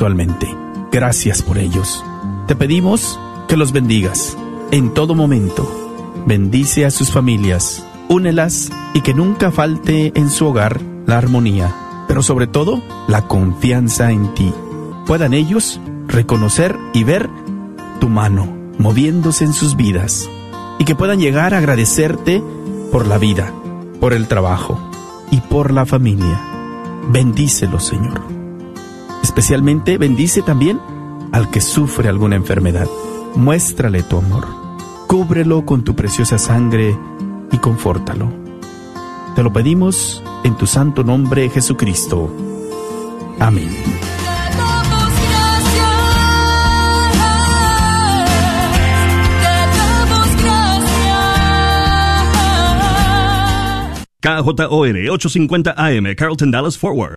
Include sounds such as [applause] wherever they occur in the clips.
actualmente. Gracias por ellos. Te pedimos que los bendigas en todo momento. Bendice a sus familias, únelas y que nunca falte en su hogar la armonía, pero sobre todo la confianza en ti. Puedan ellos reconocer y ver tu mano moviéndose en sus vidas y que puedan llegar a agradecerte por la vida, por el trabajo y por la familia. Bendícelo, Señor. Especialmente bendice también al que sufre alguna enfermedad. Muéstrale tu amor. Cúbrelo con tu preciosa sangre y confórtalo. Te lo pedimos en tu santo nombre, Jesucristo. Amén. KJOR 850 AM, Carlton Dallas Forward.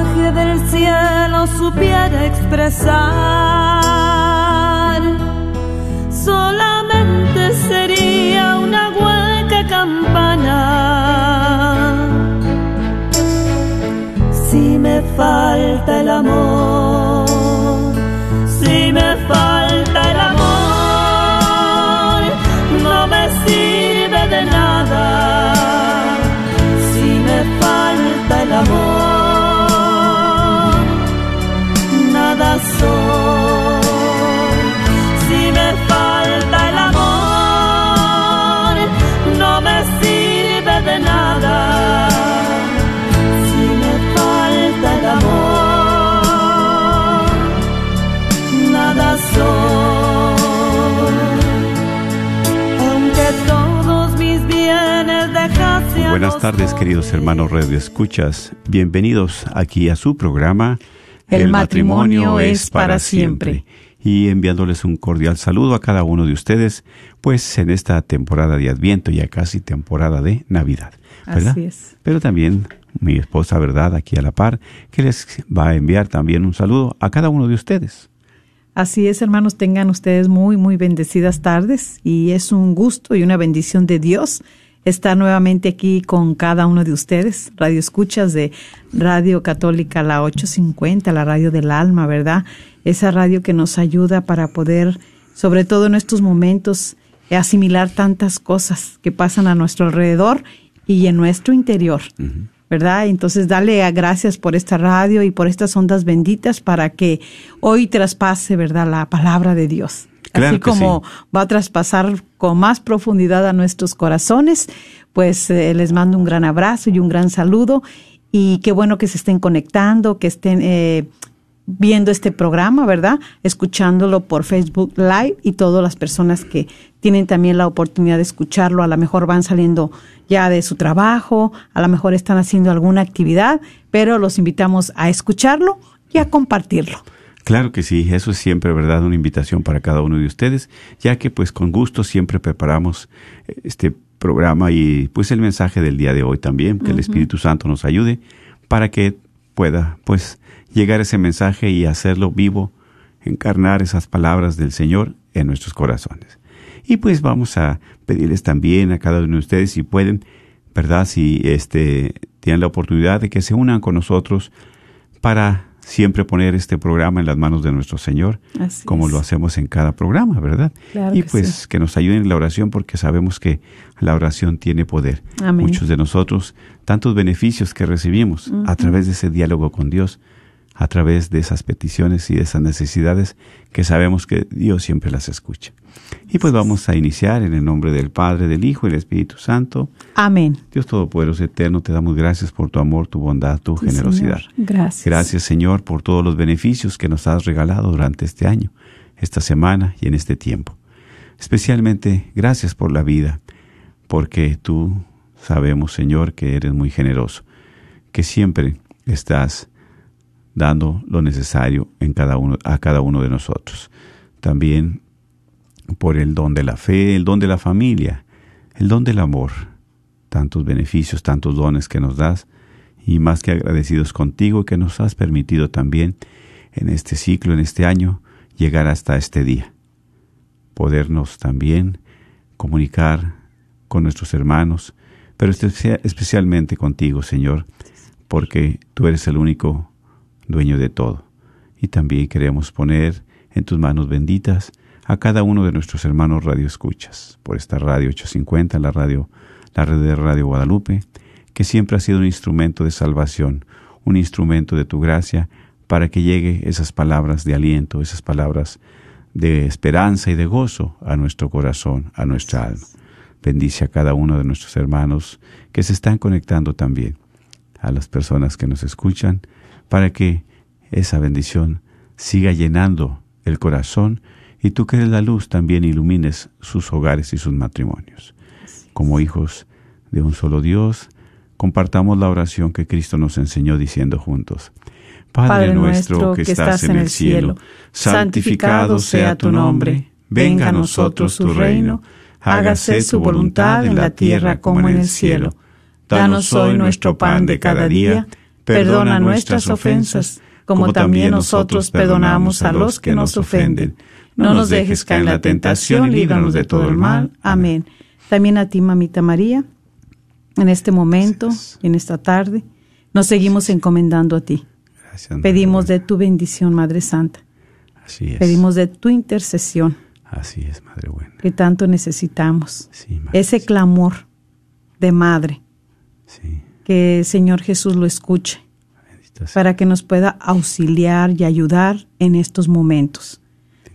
del cielo supiera expresar, solamente sería una hueca campana. Si me falta el amor, si me falta el amor, no me sirve de nada. Si me falta el amor, no me sirve de nada. Si me falta el amor, nada soy. Aunque todos mis bienes dejase a Buenas tardes, queridos hermanos Radio Escuchas. Bienvenidos aquí a su programa El matrimonio es para siempre. Y enviándoles un cordial saludo a cada uno de ustedes, pues en esta temporada de Adviento, ya casi temporada de Navidad. ¿verdad? Así es. Pero también mi esposa, ¿verdad? Aquí a la par, que les va a enviar también un saludo a cada uno de ustedes. Así es, hermanos, tengan ustedes muy, muy bendecidas tardes y es un gusto y una bendición de Dios estar nuevamente aquí con cada uno de ustedes, radio escuchas de Radio Católica, la 850, la radio del alma, ¿verdad? Esa radio que nos ayuda para poder, sobre todo en estos momentos, asimilar tantas cosas que pasan a nuestro alrededor y en nuestro interior. ¿verdad? Entonces, dale a gracias por esta radio y por estas ondas benditas para que hoy traspase, ¿verdad?, la palabra de Dios. Claro Así como va a traspasar con más profundidad a nuestros corazones, pues eh, les mando un gran abrazo y un gran saludo y qué bueno que se estén conectando, que estén eh, viendo este programa, ¿verdad? Escuchándolo por Facebook Live y todas las personas que tienen también la oportunidad de escucharlo, a lo mejor van saliendo ya de su trabajo, a lo mejor están haciendo alguna actividad, pero los invitamos a escucharlo y a compartirlo. Claro que sí, eso es siempre, ¿verdad? Una invitación para cada uno de ustedes, ya que pues con gusto siempre preparamos eh, este programa y pues el mensaje del día de hoy también, que el Espíritu Santo nos ayude para que pueda pues llegar ese mensaje y hacerlo vivo, encarnar esas palabras del Señor en nuestros corazones. Y pues vamos a pedirles también a cada uno de ustedes si pueden, ¿verdad? Si este tienen la oportunidad de que se unan con nosotros para siempre poner este programa en las manos de nuestro Señor, Así como es. lo hacemos en cada programa, ¿verdad? Claro y que pues sí. que nos ayuden en la oración porque sabemos que la oración tiene poder. Amén. Muchos de nosotros, tantos beneficios que recibimos a través de ese diálogo con Dios, a través de esas peticiones y de esas necesidades que sabemos que Dios siempre las escucha. Y pues vamos a iniciar en el nombre del Padre, del Hijo y del Espíritu Santo. Amén. Dios Todopoderoso Eterno, te damos gracias por tu amor, tu bondad, tu Sí, generosidad. Señor. Gracias. Gracias, Señor, por todos los beneficios que nos has regalado durante este año, esta semana y en este tiempo. Especialmente, gracias por la vida, porque tú sabemos, Señor, que eres muy generoso, que siempre estás dando lo necesario en cada uno, a cada uno de nosotros. También por el don de la fe, el don de la familia, el don del amor, tantos beneficios, tantos dones que nos das y más que agradecidos contigo que nos has permitido también en este ciclo, en este año, llegar hasta este día. Podernos también comunicar con nuestros hermanos, pero especialmente contigo, Señor, porque tú eres el único dueño de todo. Y también queremos poner en tus manos benditas a cada uno de nuestros hermanos radioescuchas por esta radio 850, la radio, la red de Radio Guadalupe, que siempre ha sido un instrumento de salvación, un instrumento de tu gracia para que llegue esas palabras de aliento, esas palabras de esperanza y de gozo a nuestro corazón, a nuestra alma. Bendice a cada uno de nuestros hermanos que se están conectando también, a las personas que nos escuchan, para que esa bendición siga llenando el corazón y tú que eres la luz también ilumines sus hogares y sus matrimonios. Como hijos de un solo Dios, compartamos la oración que Cristo nos enseñó diciendo juntos. Padre nuestro que estás en el cielo, santificado sea tu nombre, venga a nosotros tu reino, hágase su voluntad en la tierra como en el cielo. Danos hoy nuestro pan de cada día, perdona nuestras ofensas, como también nosotros perdonamos a los que nos ofenden no nos dejes caer en la tentación y líbranos de todo el mal. Amén. También a ti, mamita María, en este momento, en esta tarde, nos seguimos encomendando a ti. Pedimos de tu bendición, Madre Santa. Así es. Pedimos de tu intercesión. Así es, Madre Buena. Que tanto necesitamos. Ese clamor de Madre. Que el Señor Jesús lo escuche. Para que nos pueda auxiliar y ayudar en estos momentos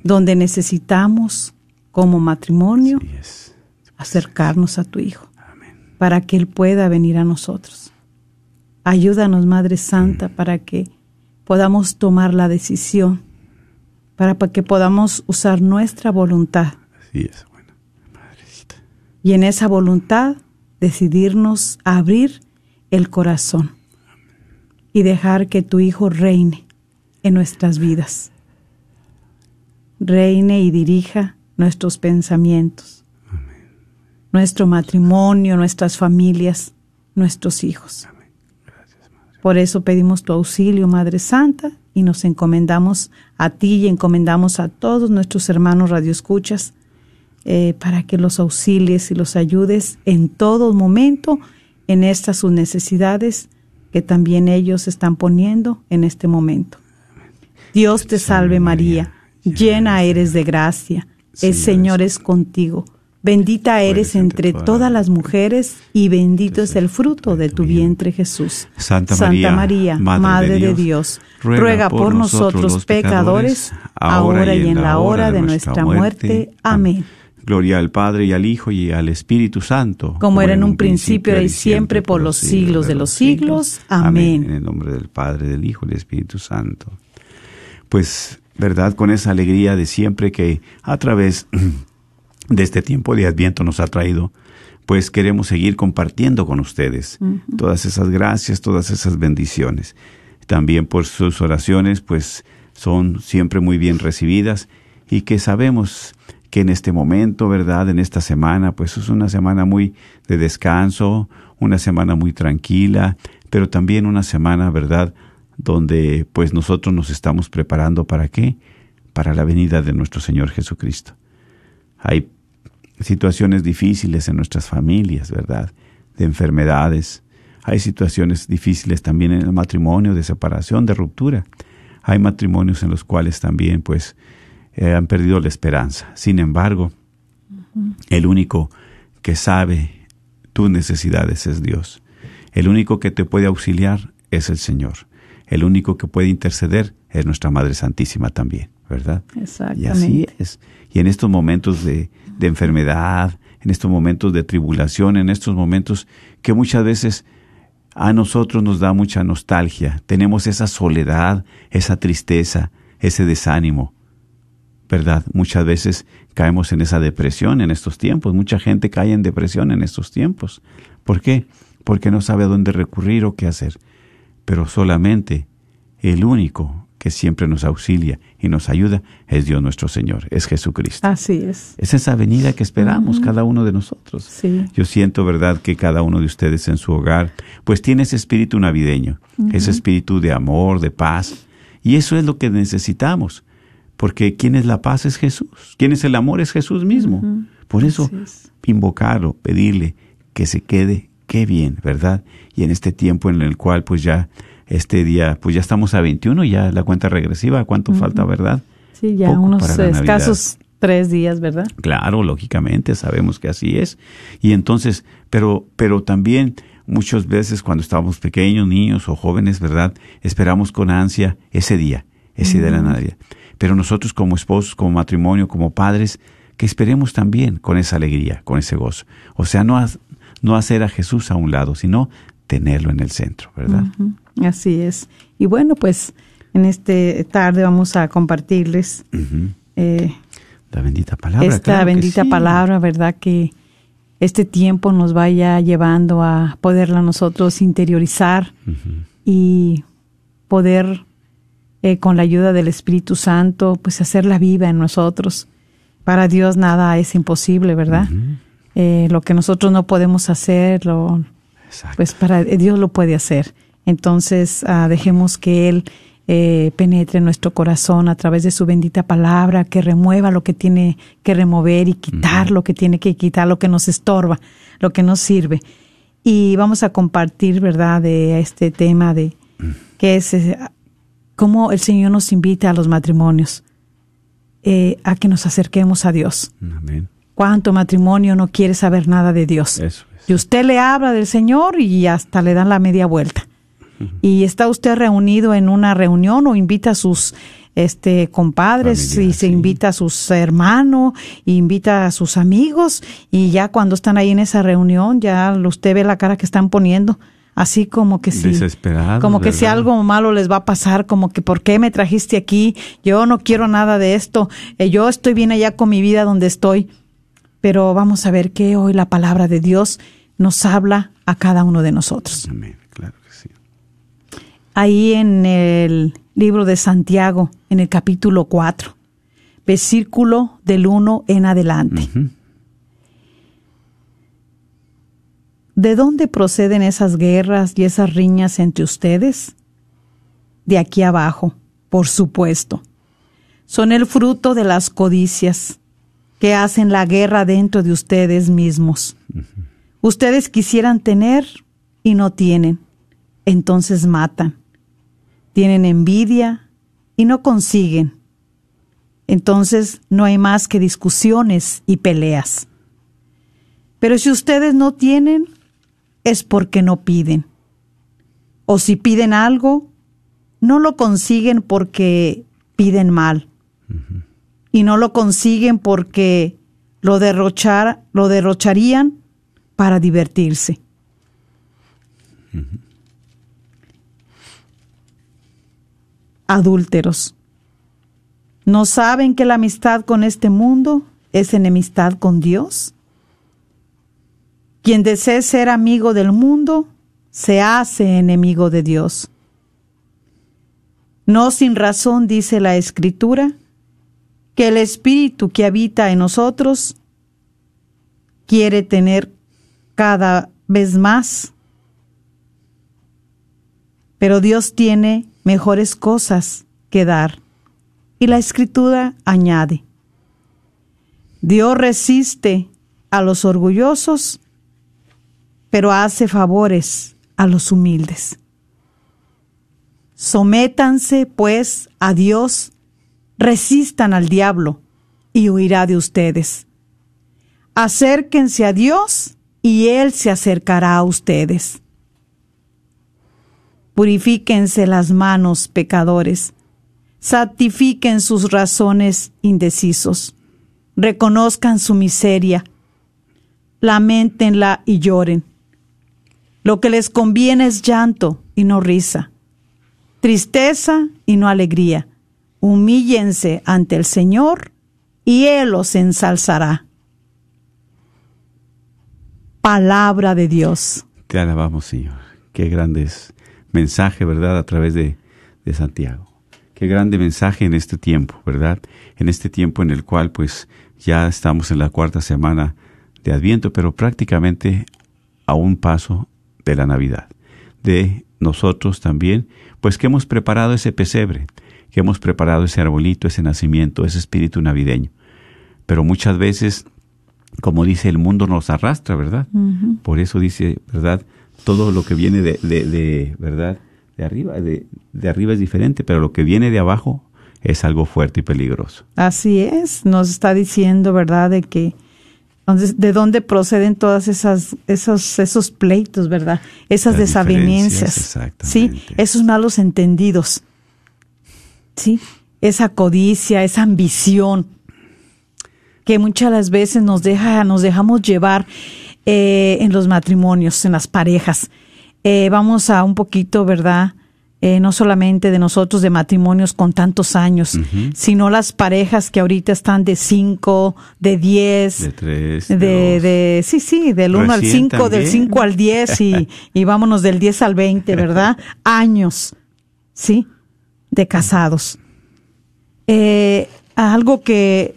donde necesitamos como matrimonio acercarnos a tu Hijo para que Él pueda venir a nosotros. Ayúdanos, Madre Santa, mm. para que podamos tomar la decisión, para que podamos usar nuestra voluntad. Y en esa voluntad decidirnos a abrir el corazón y dejar que tu Hijo reine en nuestras vidas reine y dirija nuestros pensamientos, nuestro matrimonio, nuestras familias, nuestros hijos. Por eso pedimos tu auxilio, Madre Santa, y nos encomendamos a ti y encomendamos a todos nuestros hermanos radioescuchas eh, para que los auxilies y los ayudes en todo momento en estas sus necesidades que también ellos están poniendo en este momento. Dios te salve María llena eres de gracia, el Señor es contigo. Bendita eres entre todas las mujeres y bendito es el fruto de tu vientre Jesús. Santa María, Madre de Dios, ruega por nosotros pecadores, ahora y en la hora de nuestra muerte. Amén. Gloria al Padre y al Hijo y al Espíritu Santo. Como era en un principio y siempre por los siglos de los siglos. Amén. En el nombre del Padre, del Hijo y del Espíritu Santo. Pues ¿verdad? Con esa alegría de siempre que a través de este tiempo de Adviento nos ha traído, pues queremos seguir compartiendo con ustedes todas esas gracias, todas esas bendiciones. También por sus oraciones, pues son siempre muy bien recibidas y que sabemos que en este momento, ¿verdad? En esta semana, pues es una semana muy de descanso, una semana muy tranquila, pero también una semana, ¿verdad? donde pues nosotros nos estamos preparando para qué? Para la venida de nuestro Señor Jesucristo. Hay situaciones difíciles en nuestras familias, ¿verdad? De enfermedades. Hay situaciones difíciles también en el matrimonio, de separación, de ruptura. Hay matrimonios en los cuales también pues eh, han perdido la esperanza. Sin embargo, el único que sabe tus necesidades es Dios. El único que te puede auxiliar es el Señor el único que puede interceder es nuestra Madre Santísima también, ¿verdad? Exactamente. Y así es. Y en estos momentos de, de enfermedad, en estos momentos de tribulación, en estos momentos que muchas veces a nosotros nos da mucha nostalgia, tenemos esa soledad, esa tristeza, ese desánimo, ¿verdad? Muchas veces caemos en esa depresión en estos tiempos, mucha gente cae en depresión en estos tiempos. ¿Por qué? Porque no sabe a dónde recurrir o qué hacer. pero solamente el único que siempre nos auxilia y nos ayuda es Dios nuestro Señor, es Jesucristo. Así es. Es esa venida que esperamos cada uno de nosotros. Sí. Yo siento, ¿verdad?, que cada uno de ustedes en su hogar, pues tiene ese espíritu navideño, ese espíritu de amor, de paz. Y eso es lo que necesitamos. Porque quien es la paz es Jesús. Quien es el amor es Jesús mismo. Por eso, es. invocarlo, pedirle que se quede, qué bien, ¿verdad? Y en este tiempo en el cual, pues ya, este día, pues ya estamos a 21, ya la cuenta regresiva, ¿cuánto falta, verdad? Sí, ya Poco unos escasos tres días, ¿verdad? Claro, lógicamente sabemos que así es. Y entonces, pero, pero también muchas veces cuando estábamos pequeños, niños o jóvenes, ¿verdad? Esperamos con ansia ese día, ese día de la Navidad. Pero nosotros como esposos, como matrimonio, como padres, que esperemos también con esa alegría, con ese gozo. O sea, no, no hacer a Jesús a un lado, sino tenerlo en el centro, ¿verdad? Así es. Y bueno, pues en este tarde vamos a compartirles eh, La bendita palabra. esta claro bendita sí. palabra, ¿verdad? Que este tiempo nos vaya llevando a poderla nosotros interiorizar y poder, eh, con la ayuda del Espíritu Santo, pues hacerla viva en nosotros. Para Dios nada es imposible, ¿verdad? Eh, lo que nosotros no podemos hacer, lo, pues para Dios lo puede hacer. Entonces, ah, dejemos que Él eh, penetre en nuestro corazón a través de su bendita palabra, que remueva lo que tiene que remover y quitar lo que tiene que quitar, lo que nos estorba, lo que nos sirve. Y vamos a compartir, ¿verdad?, de este tema de que es eh, cómo el Señor nos invita a los matrimonios, eh, a que nos acerquemos a Dios. Amén. ¿Cuánto matrimonio no quiere saber nada de Dios? Eso es. Y usted le habla del Señor y hasta le dan la media vuelta. Y está usted reunido en una reunión o invita a sus este compadres Familia, y se sí. invita a sus hermanos, y invita a sus amigos y ya cuando están ahí en esa reunión ya usted ve la cara que están poniendo, así como que sí. Desesperados, Como que si algo malo les va a pasar, como que ¿por qué me trajiste aquí? Yo no quiero nada de esto. eh, yo estoy bien allá con mi vida donde estoy. Pero vamos a ver que hoy la palabra de Dios nos habla a cada uno de nosotros. Amén. Claro que sí. Ahí en el libro de Santiago, en el capítulo 4, versículo del 1 en adelante. ¿De dónde proceden esas guerras y esas riñas entre ustedes? De aquí abajo, por supuesto. Son el fruto de las codicias que hacen la guerra dentro de ustedes mismos. Ustedes quisieran tener y no tienen, entonces matan. Tienen envidia y no consiguen. Entonces no hay más que discusiones y peleas. Pero si ustedes no tienen, es porque no piden. O si piden algo, no lo consiguen porque piden mal. Y no lo consiguen porque lo, derrochar, lo derrocharían para divertirse. Adúlteros. ¿No saben que la amistad con este mundo es enemistad con Dios? Quien desee ser amigo del mundo, se hace enemigo de Dios. No sin razón dice la Escritura que el Espíritu que habita en nosotros quiere tener cada vez más. Pero Dios tiene mejores cosas que dar. Y la Escritura añade, Dios resiste a los orgullosos, pero hace favores a los humildes. Sométanse, pues, a Dios, resistan al diablo, y huirá de ustedes. Acérquense a Dios, y Él se acercará a ustedes. Purifíquense las manos, pecadores. Santifiquen sus razones indecisos. Reconozcan su miseria. Lamentenla y lloren. Lo que les conviene es llanto y no risa, tristeza y no alegría. Humíllense ante el Señor y Él los ensalzará. Palabra de Dios. Te alabamos, Señor. Qué grandes mensaje, ¿verdad? A través de, de Santiago. Qué grande mensaje en este tiempo, ¿verdad? En este tiempo en el cual pues ya estamos en la cuarta semana de Adviento, pero prácticamente a un paso de la Navidad. De nosotros también, pues que hemos preparado ese pesebre, que hemos preparado ese arbolito, ese nacimiento, ese espíritu navideño. Pero muchas veces, como dice, el mundo nos arrastra, ¿verdad? Por eso dice, ¿verdad? Todo lo que viene de, de, de ¿verdad? De arriba, de, de arriba es diferente, pero lo que viene de abajo es algo fuerte y peligroso. Así es, nos está diciendo, ¿verdad?, de que entonces, ¿de dónde proceden todas esas esos esos pleitos, verdad? Esas Las desavenencias. Sí, esos malos entendidos. Sí, esa codicia, esa ambición que muchas las veces nos deja nos dejamos llevar eh, en los matrimonios, en las parejas. Eh, vamos a un poquito, ¿verdad? Eh, no solamente de nosotros de matrimonios con tantos años, sino las parejas que ahorita están de 5, de 10, De tres, de, de sí, sí, del 1 al Recién 5, del también. 5 al 10 y, [laughs] y vámonos del 10 al 20, ¿verdad? [laughs] Años, ¿sí? De casados. Eh, algo que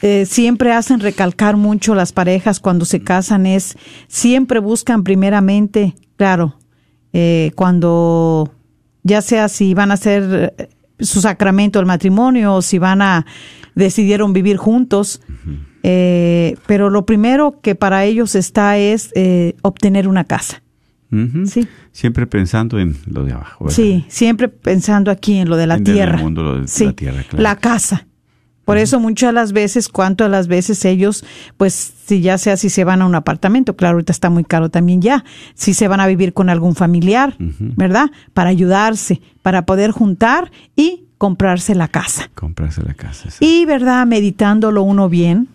eh, siempre hacen recalcar mucho las parejas cuando se casan es, siempre buscan primeramente, claro, cuando ya sea si van a hacer eh, su sacramento el matrimonio o si van a decidieron vivir juntos, eh, pero lo primero que para ellos está es eh, obtener una casa. Sí. Siempre pensando en lo de abajo. ¿verdad? Sí, siempre pensando aquí en lo de la En el tierra. mundo, lo de sí, la tierra, claro. la casa. Por eso muchas de las veces, cuanto a las veces ellos, pues si ya sea si se van a un apartamento, claro, ahorita está muy caro también ya, si se van a vivir con algún familiar, ¿verdad? Para ayudarse, para poder juntar y comprarse la casa. Comprarse la casa. exacto. Y, ¿verdad? Meditándolo uno bien.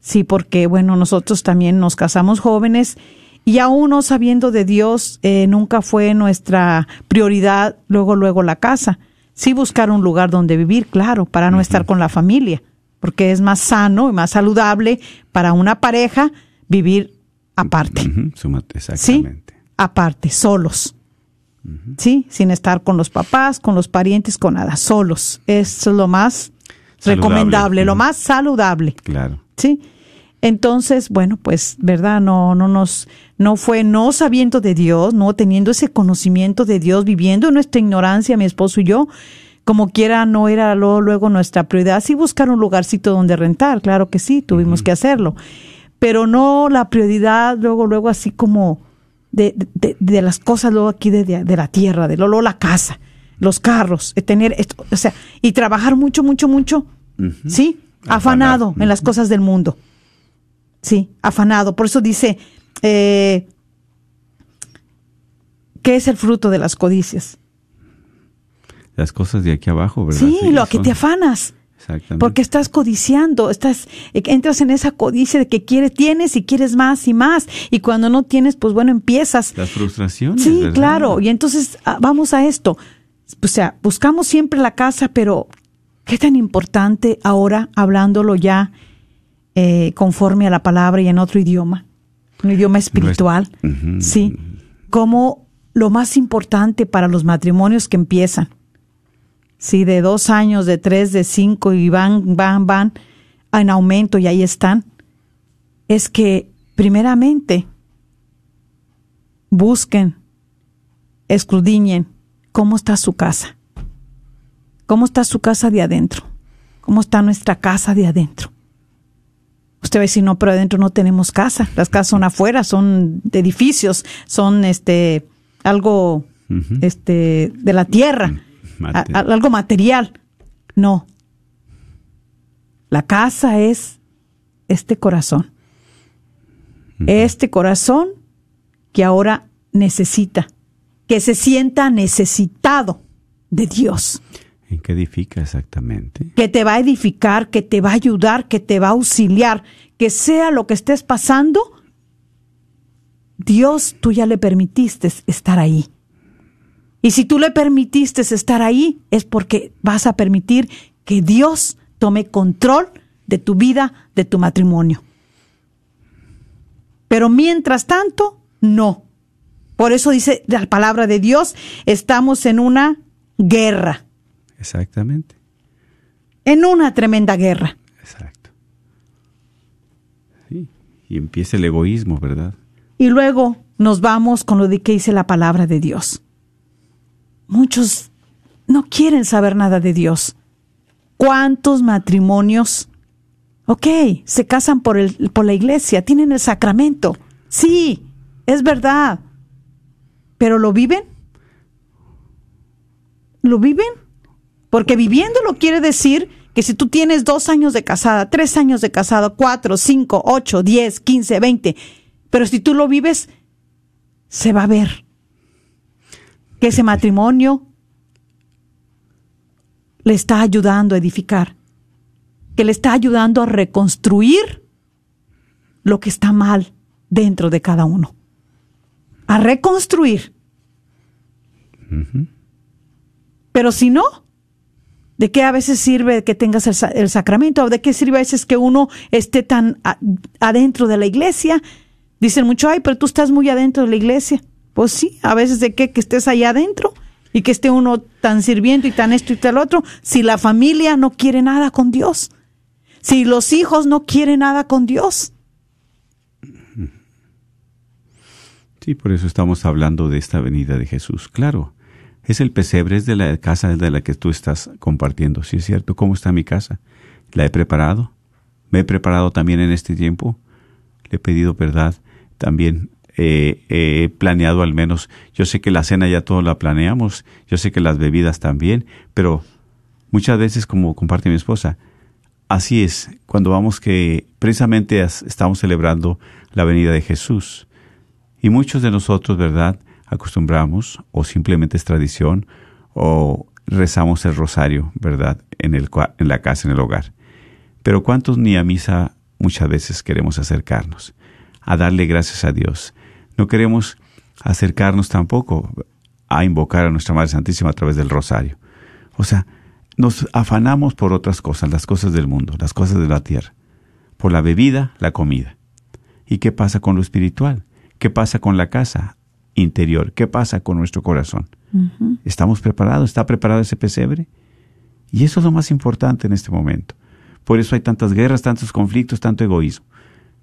Sí, porque, bueno, nosotros también nos casamos jóvenes y aún no sabiendo de Dios, eh, nunca fue nuestra prioridad luego, luego la casa. Sí buscar un lugar donde vivir, claro, para no estar con la familia, porque es más sano y más saludable para una pareja vivir aparte. Suma- ¿sí? Exactamente. Aparte, solos. ¿Sí? Sin estar con los papás, con los parientes, con nada, solos. Es lo más Saludable. recomendable, lo más saludable. Claro. ¿Sí? Entonces, bueno, pues, ¿verdad? No, no nos, no fue no sabiendo de Dios, no teniendo ese conocimiento de Dios, viviendo en nuestra ignorancia, mi esposo y yo, como quiera, no era luego, luego nuestra prioridad. Sí buscar un lugarcito donde rentar, claro que sí, tuvimos que hacerlo. Pero no la prioridad, luego, luego así como de, de, de las cosas luego aquí de, de, la tierra, de luego la casa, los carros, de tener esto, o sea, y trabajar mucho, mucho, mucho, ¿sí? Afanado Afanado. en las cosas del mundo. Sí, afanado. Por eso dice, eh, ¿qué es el fruto de las codicias? Las cosas de aquí abajo, ¿verdad? Sí, lo que son- te afanas. Exactamente. Porque estás codiciando, estás, eh, entras en esa codicia de que quieres, tienes y quieres más y más. Y cuando no tienes, pues bueno, empiezas. Las frustraciones. Sí, ¿verdad? claro. Y entonces ah, vamos a esto. O sea, buscamos siempre la casa, pero qué tan importante ahora, hablándolo ya eh, conforme a la palabra y en otro idioma, un idioma espiritual. Sí, como lo más importante para los matrimonios que empiezan. Sí, de dos años, de tres, de cinco y van, van, van en aumento y ahí están. Es que primeramente busquen, escudriñen cómo está su casa. ¿Cómo está su casa de adentro? ¿Cómo está nuestra casa de adentro? Usted va a decir, no, pero adentro no tenemos casa. Las casas son afuera, son de edificios, son este algo este de la tierra, Mate- a- a- algo material. No. La casa es este corazón. Este corazón que ahora necesita, que se sienta necesitado de Dios ¿En qué edifica exactamente? que te va a edificar, que te va a ayudar, que te va a auxiliar, que sea lo que estés pasando, Dios tú ya le permitiste estar ahí. Y si tú le permitiste estar ahí, es porque vas a permitir que Dios tome control de tu vida, de tu matrimonio. Pero mientras tanto, no. Por eso dice la palabra de Dios, estamos en una guerra, Exactamente. en una tremenda guerra. Exacto. Sí. Y empieza el egoísmo, ¿verdad? Y luego nos vamos con lo de que dice la palabra de Dios. Muchos no quieren saber nada de Dios. ¿Cuántos matrimonios, ok, se casan por, el, por la iglesia, tienen el sacramento? Sí, es verdad. ¿Pero lo viven? ¿Lo viven? Porque viviéndolo quiere decir que si tú tienes dos años de casada, tres años de casada, cuatro, cinco, ocho, diez, quince, veinte, pero si tú lo vives, se va a ver que ese matrimonio le está ayudando a edificar, que le está ayudando a reconstruir lo que está mal dentro de cada uno, a reconstruir. Pero si no, ¿de qué a veces sirve que tengas el, sa- el sacramento? ¿O de qué sirve a veces que uno esté tan adentro de la iglesia? Dicen mucho, ay, pero tú estás muy adentro de la iglesia. Pues sí, a veces de qué que estés allá adentro y que esté uno tan sirviendo y tan esto y tal otro, si la familia no quiere nada con Dios, si los hijos no quieren nada con Dios. Sí, por eso estamos hablando de esta venida de Jesús. Claro, es el pesebre, es de la casa de la que tú estás compartiendo. Sí, es cierto. ¿Cómo está mi casa? ¿La he preparado? ¿Me he preparado también en este tiempo? Le he pedido verdad. También eh, he planeado al menos. Yo sé que la cena ya todo la planeamos. Yo sé que las bebidas también. Pero muchas veces, como comparte mi esposa, así es. Cuando vamos que precisamente estamos celebrando la venida de Jesús. Y muchos de nosotros, ¿verdad? Acostumbramos, o simplemente es tradición, o rezamos el rosario, ¿verdad? En, el, en la casa, en el hogar. Pero ¿cuántos ni a misa muchas veces queremos acercarnos? A darle gracias a Dios. No queremos acercarnos tampoco a invocar a nuestra Madre Santísima a través del rosario. O sea, nos afanamos por otras cosas, las cosas del mundo, las cosas de la tierra, por la bebida, la comida. ¿Y qué pasa con lo espiritual? ¿Qué pasa con la casa interior? ¿Qué pasa con nuestro corazón? ¿Estamos preparados? ¿Está preparado ese pesebre? Y eso es lo más importante en este momento. Por eso hay tantas guerras, tantos conflictos, tanto egoísmo.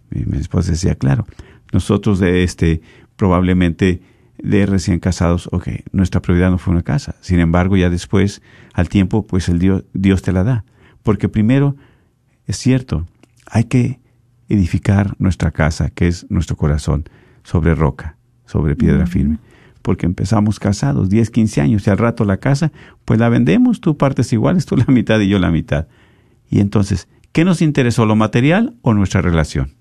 Mi, mi esposa decía, claro, nosotros de este, probablemente de recién casados, ok, nuestra prioridad no fue una casa. Sin embargo, ya después, al tiempo, pues el Dios, Dios te la da. Porque primero, es cierto, hay que edificar nuestra casa, que es nuestro corazón, sobre roca, sobre piedra firme. Porque empezamos casados, 10, 15 años, y al rato la casa, pues la vendemos, tú partes iguales, tú la mitad y yo la mitad. Y entonces, ¿qué nos interesó, lo material o nuestra relación?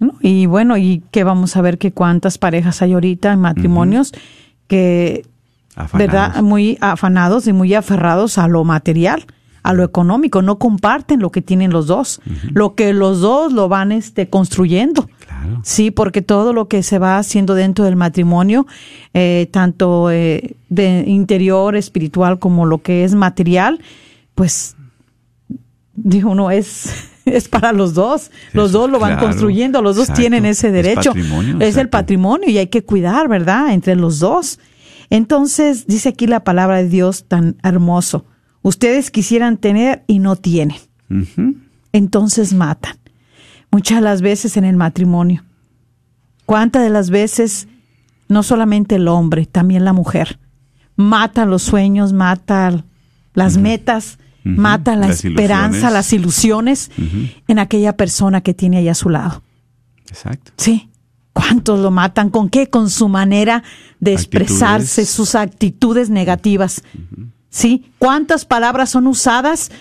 ¿no? Y bueno, y que vamos a ver que cuántas parejas hay ahorita en matrimonios que, Afanados. ¿verdad? Muy afanados y muy aferrados a lo material, a lo económico, no comparten lo que tienen los dos, lo que los dos lo van este, construyendo. Claro. Sí, porque todo lo que se va haciendo dentro del matrimonio, eh, tanto eh, de interior, espiritual, como lo que es material, pues, digo uno, es, [laughs] es para los dos. Los Eso, dos lo van claro. construyendo, los dos Exacto. tienen ese Es derecho. patrimonio, es el patrimonio y hay que cuidar, ¿verdad? Entre los dos. Entonces, dice aquí la palabra de Dios tan hermoso. Ustedes quisieran tener y no tienen entonces matan. Muchas de las veces en el matrimonio. ¿Cuántas de las veces no solamente el hombre, también la mujer mata los sueños, mata las metas, mata la Las esperanza, ilusiones. las ilusiones en aquella persona que tiene ahí a su lado? Exacto. Sí. ¿Cuántos lo matan? ¿Con qué? Con su manera de expresarse, sus actitudes negativas. ¿Sí? ¿Cuántas palabras son usadas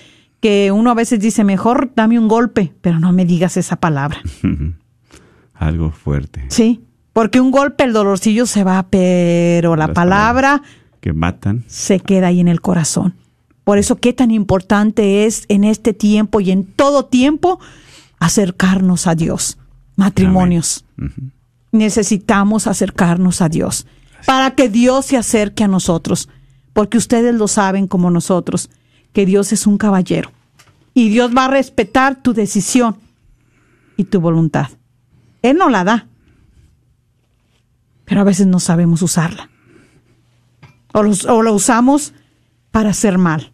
que uno a veces dice, mejor dame un golpe, pero no me digas esa palabra? [laughs] Algo fuerte. ¿Sí? Porque un golpe, el dolorcillo se va, pero la Las palabra Que matan. se queda ahí en el corazón. Por eso, qué tan importante es en este tiempo y en todo tiempo acercarnos a Dios. Matrimonios. Necesitamos acercarnos a Dios para que Dios se acerque a nosotros, porque ustedes lo saben como nosotros, que Dios es un caballero y Dios va a respetar tu decisión y tu voluntad. Él no la da. pero a veces no sabemos usarla. O, los- o la usamos para hacer mal.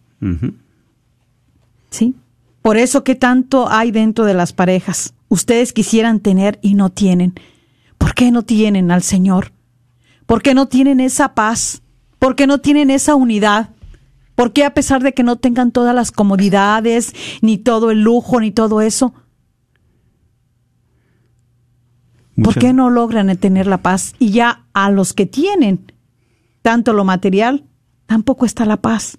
¿Sí? Por eso que tanto hay dentro de las parejas. Ustedes quisieran tener y no tienen. ¿Por qué no tienen al Señor? ¿Por qué no tienen esa paz? ¿Por qué no tienen esa unidad? ¿Por qué a pesar de que no tengan todas las comodidades, ni todo el lujo, ni todo eso, ¿por qué no logran tener la paz? Y ya a los que tienen tanto lo material, tampoco está la paz.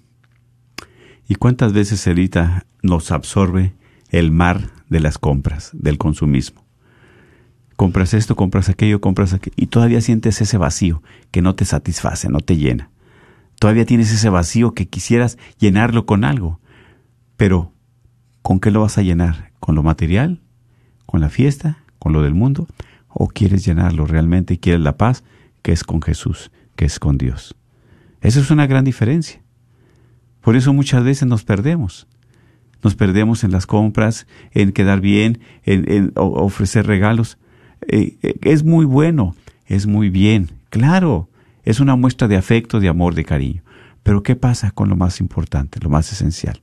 ¿Y cuántas veces ahorita nos absorbe el mar de las compras, del consumismo? Compras esto, compras aquello, compras aquello, y todavía sientes ese vacío que no te satisface, no te llena. Todavía tienes ese vacío que quisieras llenarlo con algo. Pero, ¿con qué lo vas a llenar? ¿Con lo material? ¿Con la fiesta? ¿Con lo del mundo? ¿O quieres llenarlo realmente y quieres la paz que es con Jesús, que es con Dios? Esa es una gran diferencia. Por eso muchas veces nos perdemos. Nos perdemos en las compras, en quedar bien, en, ofrecer regalos. Eh, eh, es muy bueno, es muy bien, claro, es una muestra de afecto, de amor, de cariño. Pero ¿qué pasa con lo más importante, lo más esencial?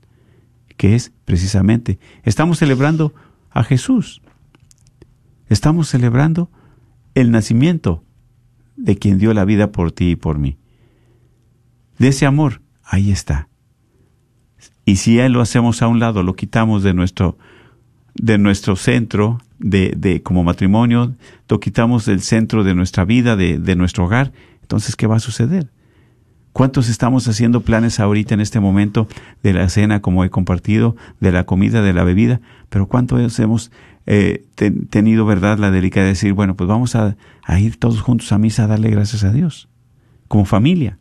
Que es precisamente, estamos celebrando a Jesús. Estamos celebrando el nacimiento de quien dio la vida por ti y por mí. De ese amor, ahí está. Y si él lo hacemos a un lado, lo quitamos de nuestro, de nuestro centro, de, de como matrimonio, lo quitamos del centro de nuestra vida, de, de nuestro hogar, entonces, ¿qué va a suceder? ¿Cuántos estamos haciendo planes ahorita en este momento de la cena, como he compartido, de la comida, de la bebida? Pero ¿cuántos hemos eh, te- tenido, verdad, la delicadeza de decir, bueno, pues vamos a, ir todos juntos a misa a darle gracias a Dios, como familia?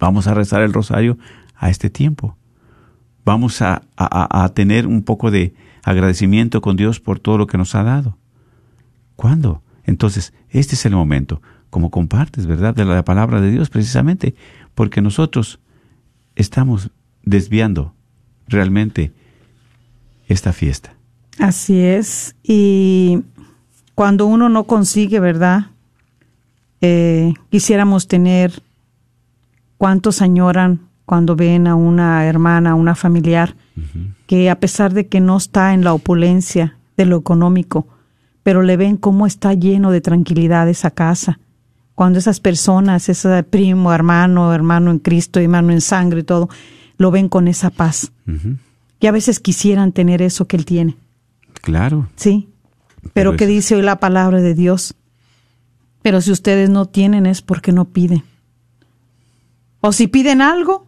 Vamos a rezar el rosario a este tiempo. Vamos a, a- a tener un poco de agradecimiento con Dios por todo lo que nos ha dado. ¿Cuándo? Entonces, este es el momento, como compartes, ¿verdad?, de la palabra de Dios, precisamente, porque nosotros estamos desviando realmente esta fiesta. Así es. Y cuando uno no consigue, ¿verdad? Eh, quisiéramos tener cuántos añoran cuando ven a una hermana, a una familiar, que a pesar de que no está en la opulencia de lo económico, pero le ven cómo está lleno de tranquilidad esa casa. Cuando esas personas, ese primo, hermano, hermano en Cristo, hermano en sangre y todo, lo ven con esa paz. Y a veces quisieran tener eso que él tiene. Claro. Sí. Pero Pero que es- dice hoy la palabra de Dios. Pero si ustedes no tienen es porque no piden. O si piden algo,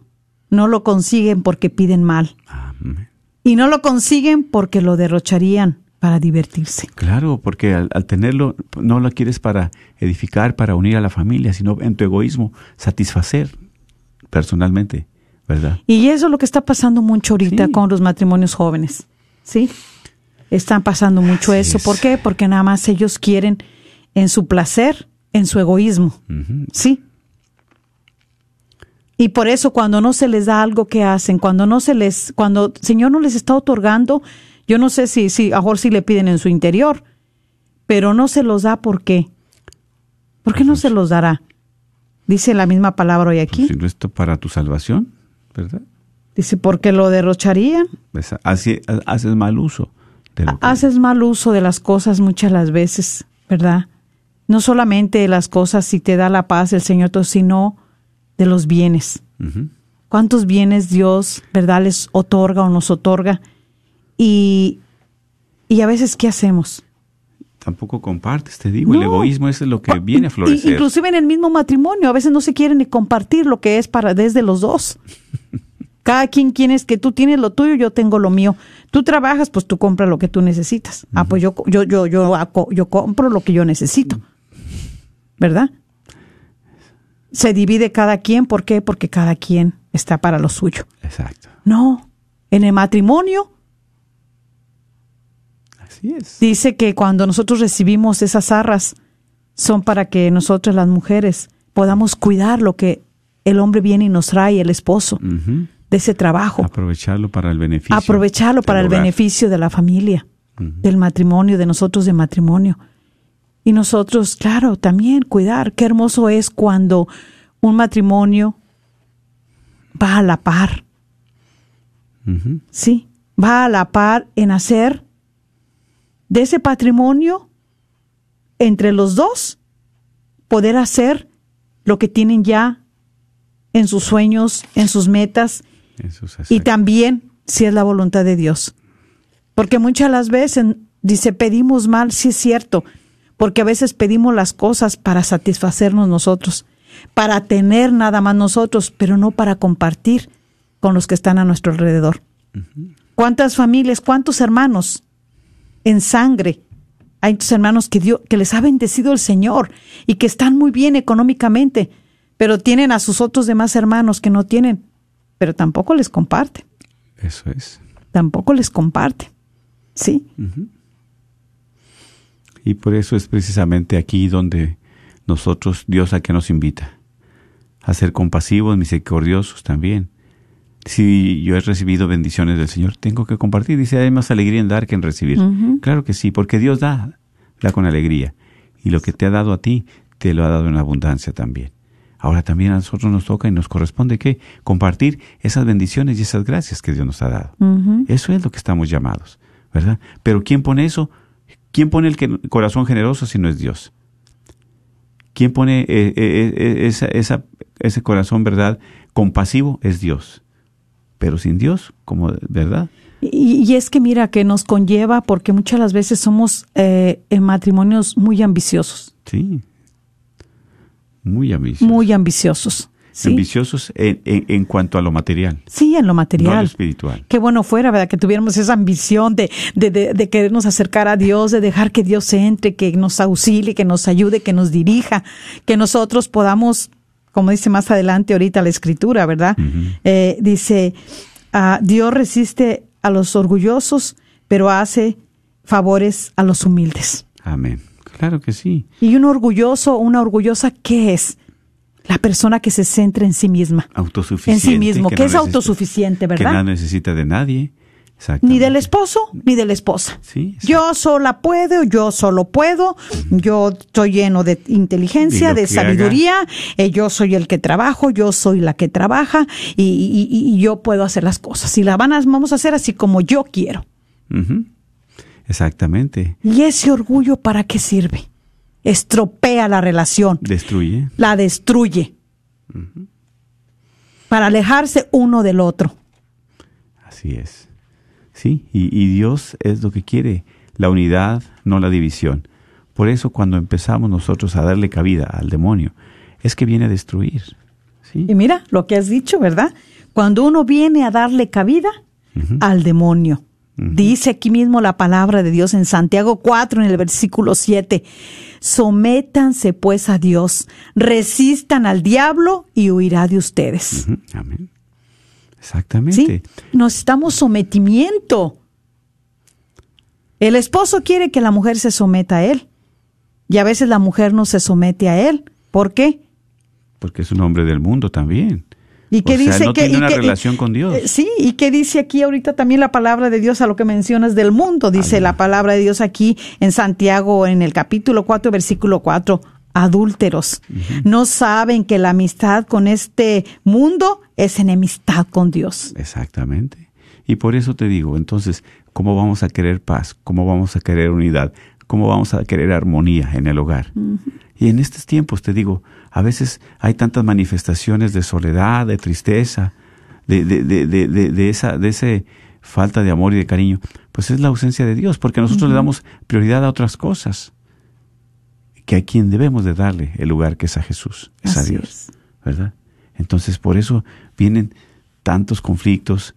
no lo consiguen porque piden mal. Amén. Y no lo consiguen porque lo derrocharían para divertirse. Claro, porque al, al tenerlo no lo quieres para edificar, para unir a la familia, sino en tu egoísmo, satisfacer personalmente, ¿verdad? Y eso es lo que está pasando mucho ahorita Sí. con los matrimonios jóvenes. ¿Sí? Están pasando mucho Así eso. es. ¿Por qué? Porque nada más ellos quieren en su placer, en su egoísmo. Sí. Y por eso cuando no se les da algo que hacen, cuando no se les, cuando el Señor no les está otorgando, yo no sé si, si, a sí le piden en su interior, pero no se los da ¿por qué? ¿Por qué no se los dará? Dice la misma palabra hoy aquí. Si no esto para tu salvación, ¿verdad? Dice, porque lo derrocharían. Pues, así- haces mal uso de lo Haces mal uso de las cosas muchas las veces, ¿verdad? No solamente de las cosas si te da la paz el Señor, sino de los bienes. Cuántos bienes Dios, ¿verdad?, les otorga o nos otorga. Y, y a veces, ¿qué hacemos? Tampoco compartes, te digo, el egoísmo es lo que viene a florecer. Inclusive en el mismo matrimonio, a veces no se quieren ni compartir lo que es para desde los dos. [laughs] Cada quien quieres que tú tienes lo tuyo, yo tengo lo mío. Tú trabajas, pues tú compras lo que tú necesitas. Ah, pues yo yo yo yo aco- yo compro lo que yo necesito. ¿Verdad? Se divide cada quien, ¿por qué? Porque cada quien está para lo suyo. Exacto. No, en el matrimonio Así es. dice que cuando nosotros recibimos esas arras son para que nosotras las mujeres podamos cuidar lo que el hombre viene y nos trae, el esposo, de ese trabajo. Aprovecharlo para el beneficio. Aprovecharlo para el hogar. beneficio de la familia, del matrimonio, de nosotros de matrimonio. Y nosotros, claro, también cuidar. Qué hermoso es cuando un matrimonio va a la par. Sí, va a la par en hacer de ese patrimonio entre los dos, poder hacer lo que tienen ya en sus sueños, en sus metas y también si es la voluntad de Dios. Porque muchas las veces dice pedimos mal, sí es cierto, porque a veces pedimos las cosas para satisfacernos nosotros, para tener nada más nosotros, pero no para compartir con los que están a nuestro alrededor. ¿Cuántas familias, cuántos hermanos en sangre? Hay tus hermanos que, Dios, que les ha bendecido el Señor y que están muy bien económicamente, pero tienen a sus otros demás hermanos que no tienen, pero tampoco les comparten Eso es. tampoco les comparte. Sí, Y por eso es precisamente aquí donde nosotros, Dios a que nos invita, a ser compasivos, misericordiosos también. Si yo he recibido bendiciones del Señor, tengo que compartir. Dice, hay más alegría en dar que en recibir. Claro que sí, porque Dios da, da con alegría. Y lo que te ha dado a ti, te lo ha dado en abundancia también. Ahora también a nosotros nos toca y nos corresponde que compartir esas bendiciones y esas gracias que Dios nos ha dado. Eso es lo que estamos llamados, ¿verdad? Pero ¿quién pone eso? ¿Quién pone el corazón generoso si no es Dios? ¿Quién pone eh, eh, eh, esa- esa- ese corazón, verdad, compasivo? Es Dios. Pero sin Dios, como verdad, y, y es que mira que nos conlleva porque muchas las veces somos eh, en matrimonios muy ambiciosos, sí. Muy ambiciosos. muy ambiciosos. ¿sí? Ambiciosos en, en- en cuanto a lo material, Sí, en lo no a lo material. espiritual. Qué bueno fuera, ¿verdad? Que tuviéramos esa ambición de, de, de, de querernos acercar a Dios, de dejar que Dios entre, que nos auxilie, que nos ayude, que nos dirija, que nosotros podamos, como dice más adelante ahorita la escritura, ¿verdad? Eh, dice, ah, Dios resiste a los orgullosos, pero hace favores a los humildes. Amén. Claro que sí. Y un orgulloso, una orgullosa, ¿qué es? La persona que se centra en sí misma. Autosuficiente. En sí mismo, que no es autosuficiente, ¿verdad? Que no necesita de nadie. Ni del esposo, ni de la esposa. Sí. Yo sola puedo, yo solo puedo, yo estoy lleno de inteligencia, de sabiduría, eh, yo soy el que trabajo, yo soy la que trabaja y, y- y- y yo puedo hacer las cosas. Y las van a- vamos a hacer así como yo quiero. Exactamente. ¿Y ese orgullo para qué sirve? Estropea la relación, Destruye. la destruye. Para alejarse uno del otro. Así es. Sí, y, y Dios es lo que quiere, la unidad, no la división. Por eso cuando empezamos nosotros a darle cabida al demonio, es que viene a destruir. ¿sí? Y mira lo que has dicho, ¿verdad? Cuando uno viene a darle cabida al demonio. Dice aquí mismo la palabra de Dios en Santiago 4, en el versículo 7. Sométanse pues a Dios, resistan al diablo y huirá de ustedes. Amén. Exactamente. ¿Sí? Necesitamos sometimiento. El esposo quiere que la mujer se someta a él. Y a veces la mujer no se somete a él. ¿Por qué? Porque es un hombre del mundo también. ¿Y o sea, dice no que tiene una que- y- relación con Dios. eh, Sí, y qué dice aquí ahorita también la palabra de Dios a lo que mencionas del mundo. Dice la palabra de Dios aquí en Santiago, en el capítulo 4, versículo 4. Adúlteros, no saben que la amistad con este mundo es enemistad con Dios. Exactamente. Y por eso te digo, entonces, ¿cómo vamos a querer paz? ¿Cómo vamos a querer unidad? ¿Cómo vamos a querer armonía en el hogar? Y en estos tiempos, te digo, a veces hay tantas manifestaciones de soledad, de tristeza, de, de, de, de, de, de esa de ese falta de amor y de cariño. Pues es la ausencia de Dios, porque nosotros le damos prioridad a otras cosas. Que a quien debemos de darle el lugar que es a Jesús, es a Dios. es. ¿verdad? Entonces, por eso vienen tantos conflictos.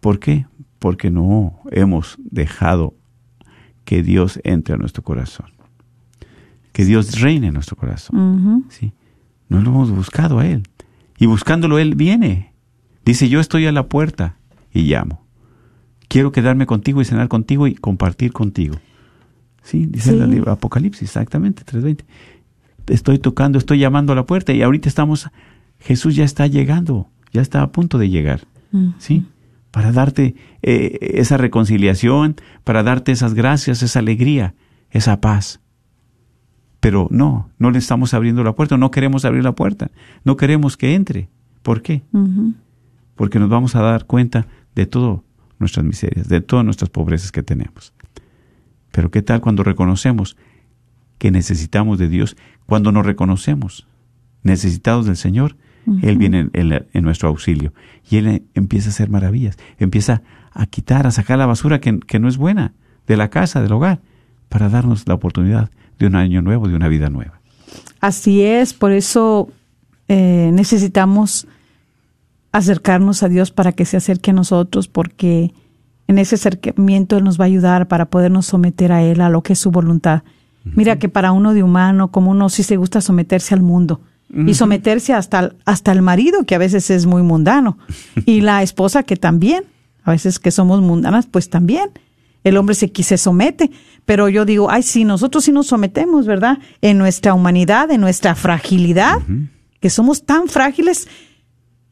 ¿Por qué? Porque no hemos dejado que Dios entre a nuestro corazón. Que Dios reine en nuestro corazón. ¿sí? No lo hemos buscado a Él. Y buscándolo Él viene. Dice, yo estoy a la puerta y llamo. Quiero quedarme contigo y cenar contigo y compartir contigo. Sí, dice Sí. el libro Apocalipsis, exactamente, 3.20. Estoy tocando, estoy llamando a la puerta y ahorita estamos, Jesús ya está llegando, ya está a punto de llegar. ¿Sí? Para darte eh, esa reconciliación, para darte esas gracias, esa alegría, esa paz. Pero no, no le estamos abriendo la puerta, no queremos abrir la puerta, no queremos que entre. ¿Por qué? Porque nos vamos a dar cuenta de todas nuestras miserias, de todas nuestras pobrezas que tenemos. Pero ¿qué tal cuando reconocemos que necesitamos de Dios? Cuando nos reconocemos necesitados del Señor, Él viene en, en- en nuestro auxilio y Él eh, empieza a hacer maravillas, empieza a quitar, a sacar la basura que, que no es buena de la casa, del hogar, para darnos la oportunidad de un año nuevo, de una vida nueva. Así es, por eso eh, necesitamos acercarnos a Dios para que se acerque a nosotros, porque en ese acercamiento Él nos va a ayudar para podernos someter a Él, a lo que es su voluntad. Mira que para uno de humano, como uno sí se gusta someterse al mundo y someterse hasta, el- hasta el marido, que a veces es muy mundano, y la [laughs] esposa que también, a veces que somos mundanas, pues también. El hombre se, se somete, pero yo digo, ay, sí, nosotros sí nos sometemos, ¿verdad? En nuestra humanidad, en nuestra fragilidad, que somos tan frágiles.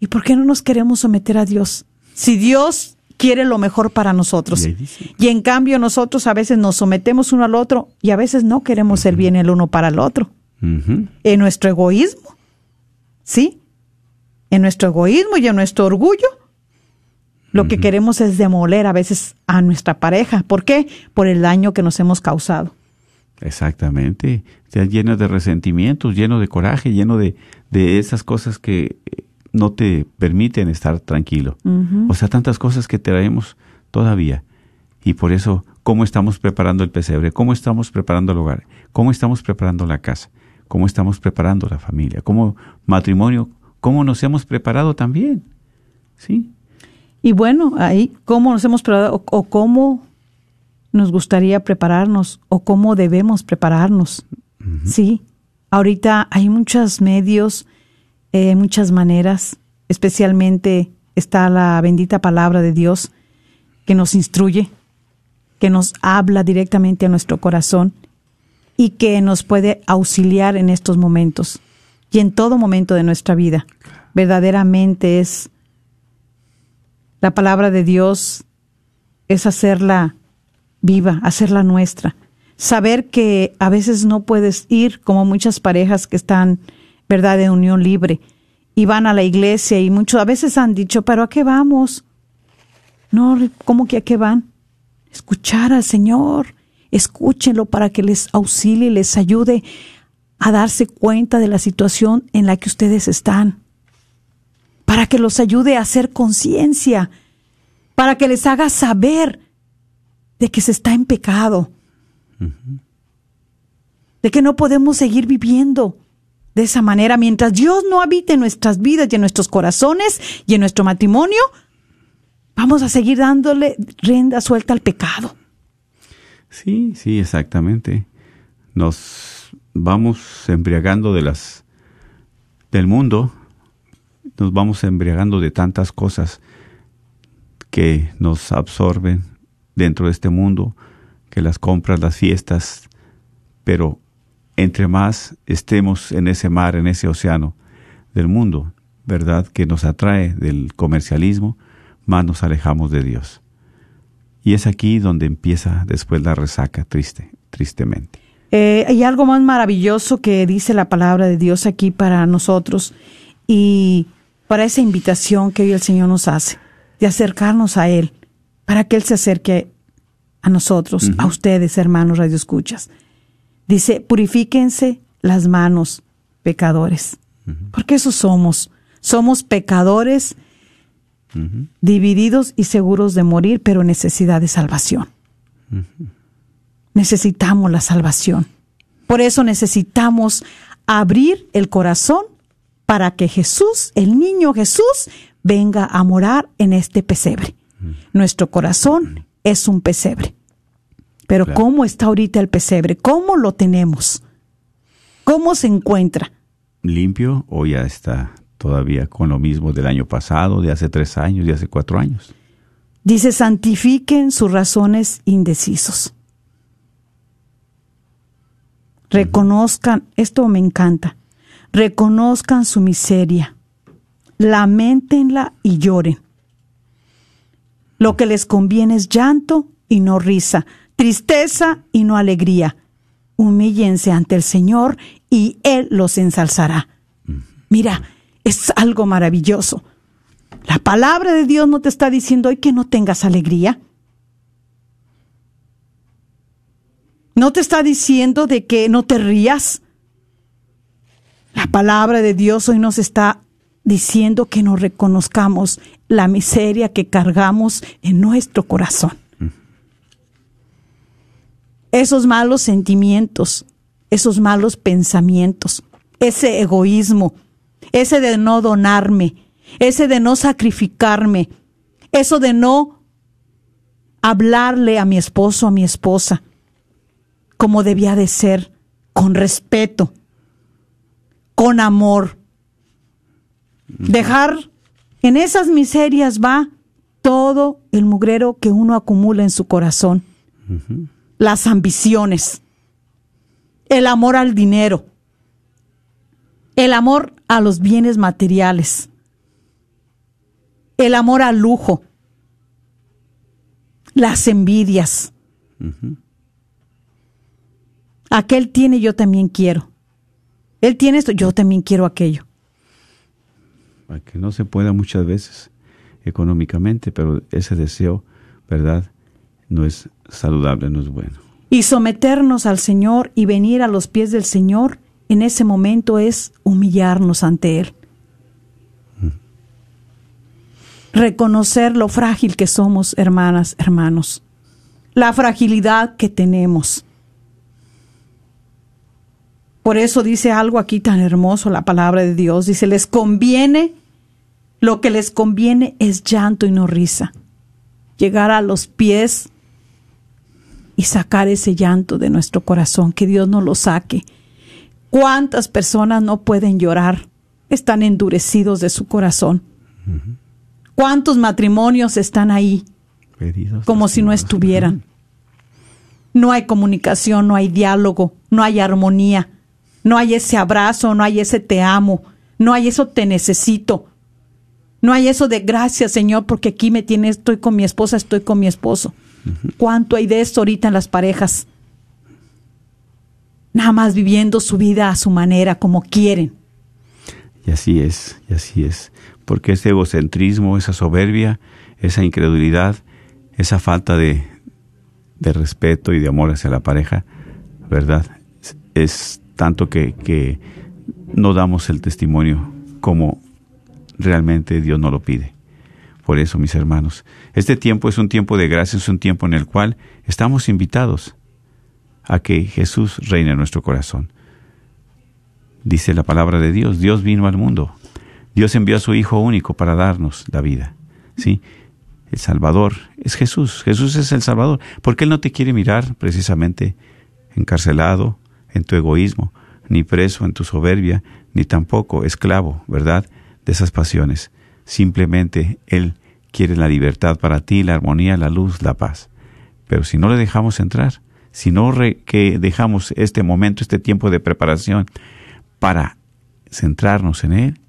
¿Y por qué no nos queremos someter a Dios? Si Dios quiere lo mejor para nosotros. Y en cambio nosotros a veces nos sometemos uno al otro y a veces no queremos el bien el uno para el otro. En nuestro egoísmo, ¿sí? En nuestro egoísmo y en nuestro orgullo. Lo que queremos es demoler a veces a nuestra pareja. ¿Por qué? Por el daño que nos hemos causado. Exactamente. Estás lleno de resentimientos, lleno de coraje, lleno de, de esas cosas que no te permiten estar tranquilo. O sea, tantas cosas que traemos todavía. Y por eso, ¿cómo estamos preparando el pesebre? ¿Cómo estamos preparando el hogar? ¿Cómo estamos preparando la casa? ¿Cómo estamos preparando la familia? ¿Cómo matrimonio? ¿Cómo nos hemos preparado también? ¿Sí? Y bueno, ahí, ¿cómo nos hemos preparado o, o cómo nos gustaría prepararnos o cómo debemos prepararnos? Sí, ahorita hay muchos medios, eh, muchas maneras, especialmente está la bendita palabra de Dios que nos instruye, que nos habla directamente a nuestro corazón y que nos puede auxiliar en estos momentos y en todo momento de nuestra vida. Verdaderamente es la palabra de Dios es hacerla viva, hacerla nuestra. Saber que a veces no puedes ir como muchas parejas que están, ¿verdad?, de unión libre. Y van a la iglesia y muchos a veces han dicho, pero ¿a qué vamos? No, ¿cómo que a qué van? Escuchar al Señor, escúchenlo para que les auxilie, les ayude a darse cuenta de la situación en la que ustedes están. Para que los ayude a hacer conciencia, para que les haga saber de que se está en pecado, de que no podemos seguir viviendo de esa manera mientras Dios no habite en nuestras vidas y en nuestros corazones y en nuestro matrimonio. Vamos a seguir dándole rienda suelta al pecado. Sí, sí, exactamente. Nos vamos embriagando de las del mundo, nos vamos embriagando de tantas cosas que nos absorben dentro de este mundo, que las compras, las fiestas, pero entre más estemos en ese mar, en ese océano del mundo, ¿verdad? Que nos atrae del comercialismo, más nos alejamos de Dios. Y es aquí donde empieza después la resaca, triste, tristemente. Eh, hay algo más maravilloso que dice la palabra de Dios aquí para nosotros y para esa invitación que hoy el Señor nos hace, de acercarnos a Él, para que Él se acerque a nosotros, a ustedes, hermanos radioescuchas. Dice, purifíquense las manos, pecadores. Porque eso somos. Somos pecadores divididos y seguros de morir, pero en necesidad de salvación. Necesitamos la salvación. Por eso necesitamos abrir el corazón para que Jesús, el niño Jesús, venga a morar en este pesebre. Nuestro corazón es un pesebre. Pero Claro. ¿cómo está ahorita el pesebre? ¿Cómo lo tenemos? ¿Cómo se encuentra? ¿Limpio o ya está todavía con lo mismo del año pasado, de hace tres años, de hace cuatro años? Dice, santifiquen sus razones indecisos. Reconozcan, esto me encanta, reconozcan su miseria, lamentenla y lloren. Lo que les conviene es llanto y no risa, tristeza y no alegría. humíllense ante el Señor y Él los ensalzará. Mira, es algo maravilloso. La palabra de Dios no te está diciendo hoy que no tengas alegría. No te está diciendo de que no te rías. La palabra de Dios hoy nos está diciendo que nos reconozcamos la miseria que cargamos en nuestro corazón. Esos malos sentimientos, esos malos pensamientos, ese egoísmo, ese de no donarme, ese de no sacrificarme, eso de no hablarle a mi esposo, a mi esposa, como debía de ser, con respeto, con amor. Dejar en esas miserias va todo el mugrero que uno acumula en su corazón. Las ambiciones, el amor al dinero, el amor a los bienes materiales, el amor al lujo, las envidias. Aquel tiene, yo también quiero. Él tiene esto, yo también quiero aquello. Para que no se pueda muchas veces económicamente, pero ese deseo, ¿verdad? No es saludable, no es bueno. Y someternos al Señor y venir a los pies del Señor en ese momento es humillarnos ante Él. Reconocer lo frágil que somos, hermanas, hermanos. La fragilidad que tenemos. Por eso dice algo aquí tan hermoso la palabra de Dios. Dice, les conviene, lo que les conviene es llanto y no risa. Llegar a los pies y sacar ese llanto de nuestro corazón, que Dios nos lo saque. ¿Cuántas personas no pueden llorar? Están endurecidos de su corazón. ¿Cuántos matrimonios están ahí como si no estuvieran? No hay comunicación, no hay diálogo, no hay armonía. No hay ese abrazo, no hay ese te amo, no hay eso te necesito. No hay eso de gracias, Señor, porque aquí me tienes, estoy con mi esposa, estoy con mi esposo. ¿Cuánto hay de esto ahorita en las parejas? Nada más viviendo su vida a su manera, como quieren. Y así es, y así es. Porque ese egocentrismo, esa soberbia, esa incredulidad, esa falta de, de respeto y de amor hacia la pareja, ¿verdad? Es tanto que, no damos el testimonio como realmente Dios nos lo pide. Por eso, mis hermanos, este tiempo es un tiempo de gracia, es un tiempo en el cual estamos invitados a que Jesús reine en nuestro corazón. Dice la palabra de Dios, Dios vino al mundo. Dios envió a su Hijo único para darnos la vida. ¿Sí? El Salvador es Jesús. Jesús es el Salvador. Porque Él no te quiere mirar precisamente encarcelado, en tu egoísmo, ni preso en tu soberbia, ni tampoco esclavo, ¿verdad?, de esas pasiones. Simplemente Él quiere la libertad para ti, la armonía, la luz, la paz. Pero si no le dejamos entrar, si no que dejamos este momento, este tiempo de preparación para centrarnos en Él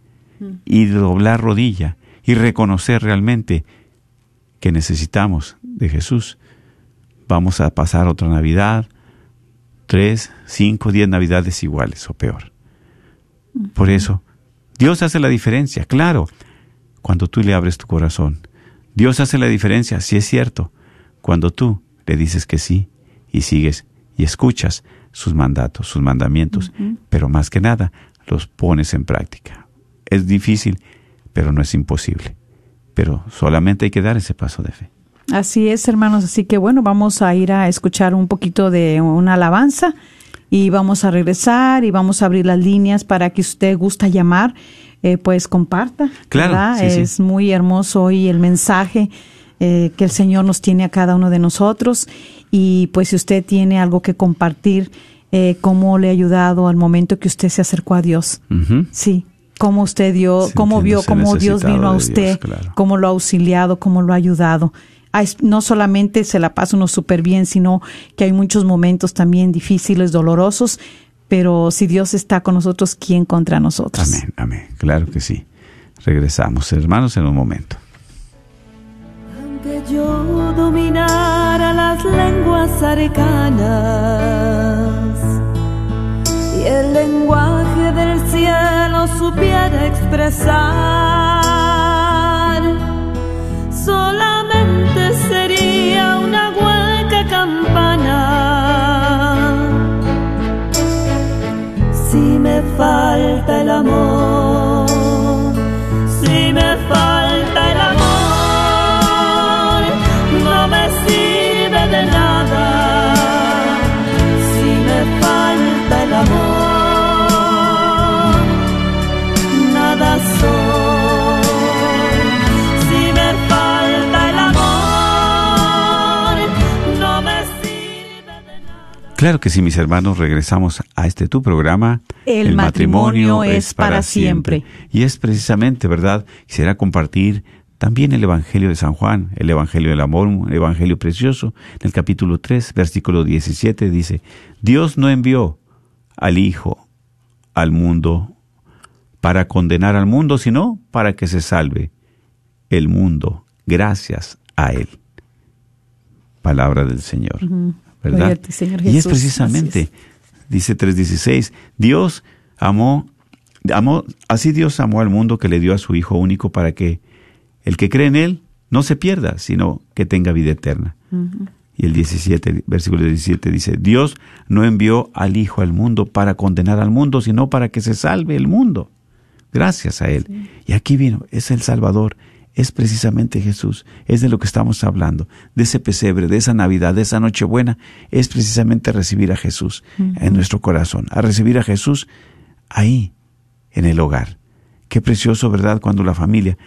y doblar rodilla y reconocer realmente que necesitamos de Jesús, vamos a pasar otra Navidad, tres, cinco, diez navidades iguales o peor. Por eso, Dios hace la diferencia, claro, cuando tú le abres tu corazón. Dios hace la diferencia, si es cierto, cuando tú le dices que sí y sigues y escuchas sus mandatos, sus mandamientos, pero más que nada los pones en práctica. Es difícil, pero no es imposible. Pero solamente hay que dar ese paso de fe. Así es, hermanos. Así que bueno, vamos a ir a escuchar un poquito de una alabanza y vamos a regresar y vamos a abrir las líneas para que usted gusta llamar, eh, pues comparta. Claro. es muy hermoso hoy el mensaje eh, que el Señor nos tiene a cada uno de nosotros y pues si usted tiene algo que compartir, eh, cómo le ha ayudado al momento que usted se acercó a Dios. Sí cómo usted dio, cómo vio cómo Dios vino a usted, cómo lo ha auxiliado, cómo lo ha ayudado no solamente se la pasa uno súper bien, sino que hay muchos momentos también difíciles, dolorosos, pero si Dios está con nosotros, ¿quién contra nosotros? Amén, amén, claro que sí. Regresamos, hermanos, en un momento. Aunque yo dominara las lenguas arcanas lenguaje del cielo supiera expresar, solamente sería una hueca campana. Falta el amor, Claro que sí, mis hermanos, regresamos a este tu programa. El matrimonio es para siempre. Y es precisamente, ¿verdad? Quisiera compartir también el Evangelio de San Juan, el Evangelio del Amor, un Evangelio precioso. En el capítulo 3, versículo 17 dice, Dios no envió al Hijo al mundo para condenar al mundo, sino para que se salve el mundo gracias a Él. Palabra del Señor. Y es precisamente, Así dice 3.16, Dios amó, amó, así Dios amó al mundo que le dio a su Hijo único para que el que cree en Él no se pierda, sino que tenga vida eterna. Y el 17, versículo 17 dice, Dios no envió al Hijo al mundo para condenar al mundo, sino para que se salve el mundo. Gracias a Él. Y aquí vino, es el Salvador, es precisamente Jesús, es de lo que estamos hablando, de ese pesebre, de esa Navidad, de esa Nochebuena, es precisamente recibir a Jesús en nuestro corazón, a recibir a Jesús ahí, en el hogar. Qué precioso, ¿verdad? Cuando la familia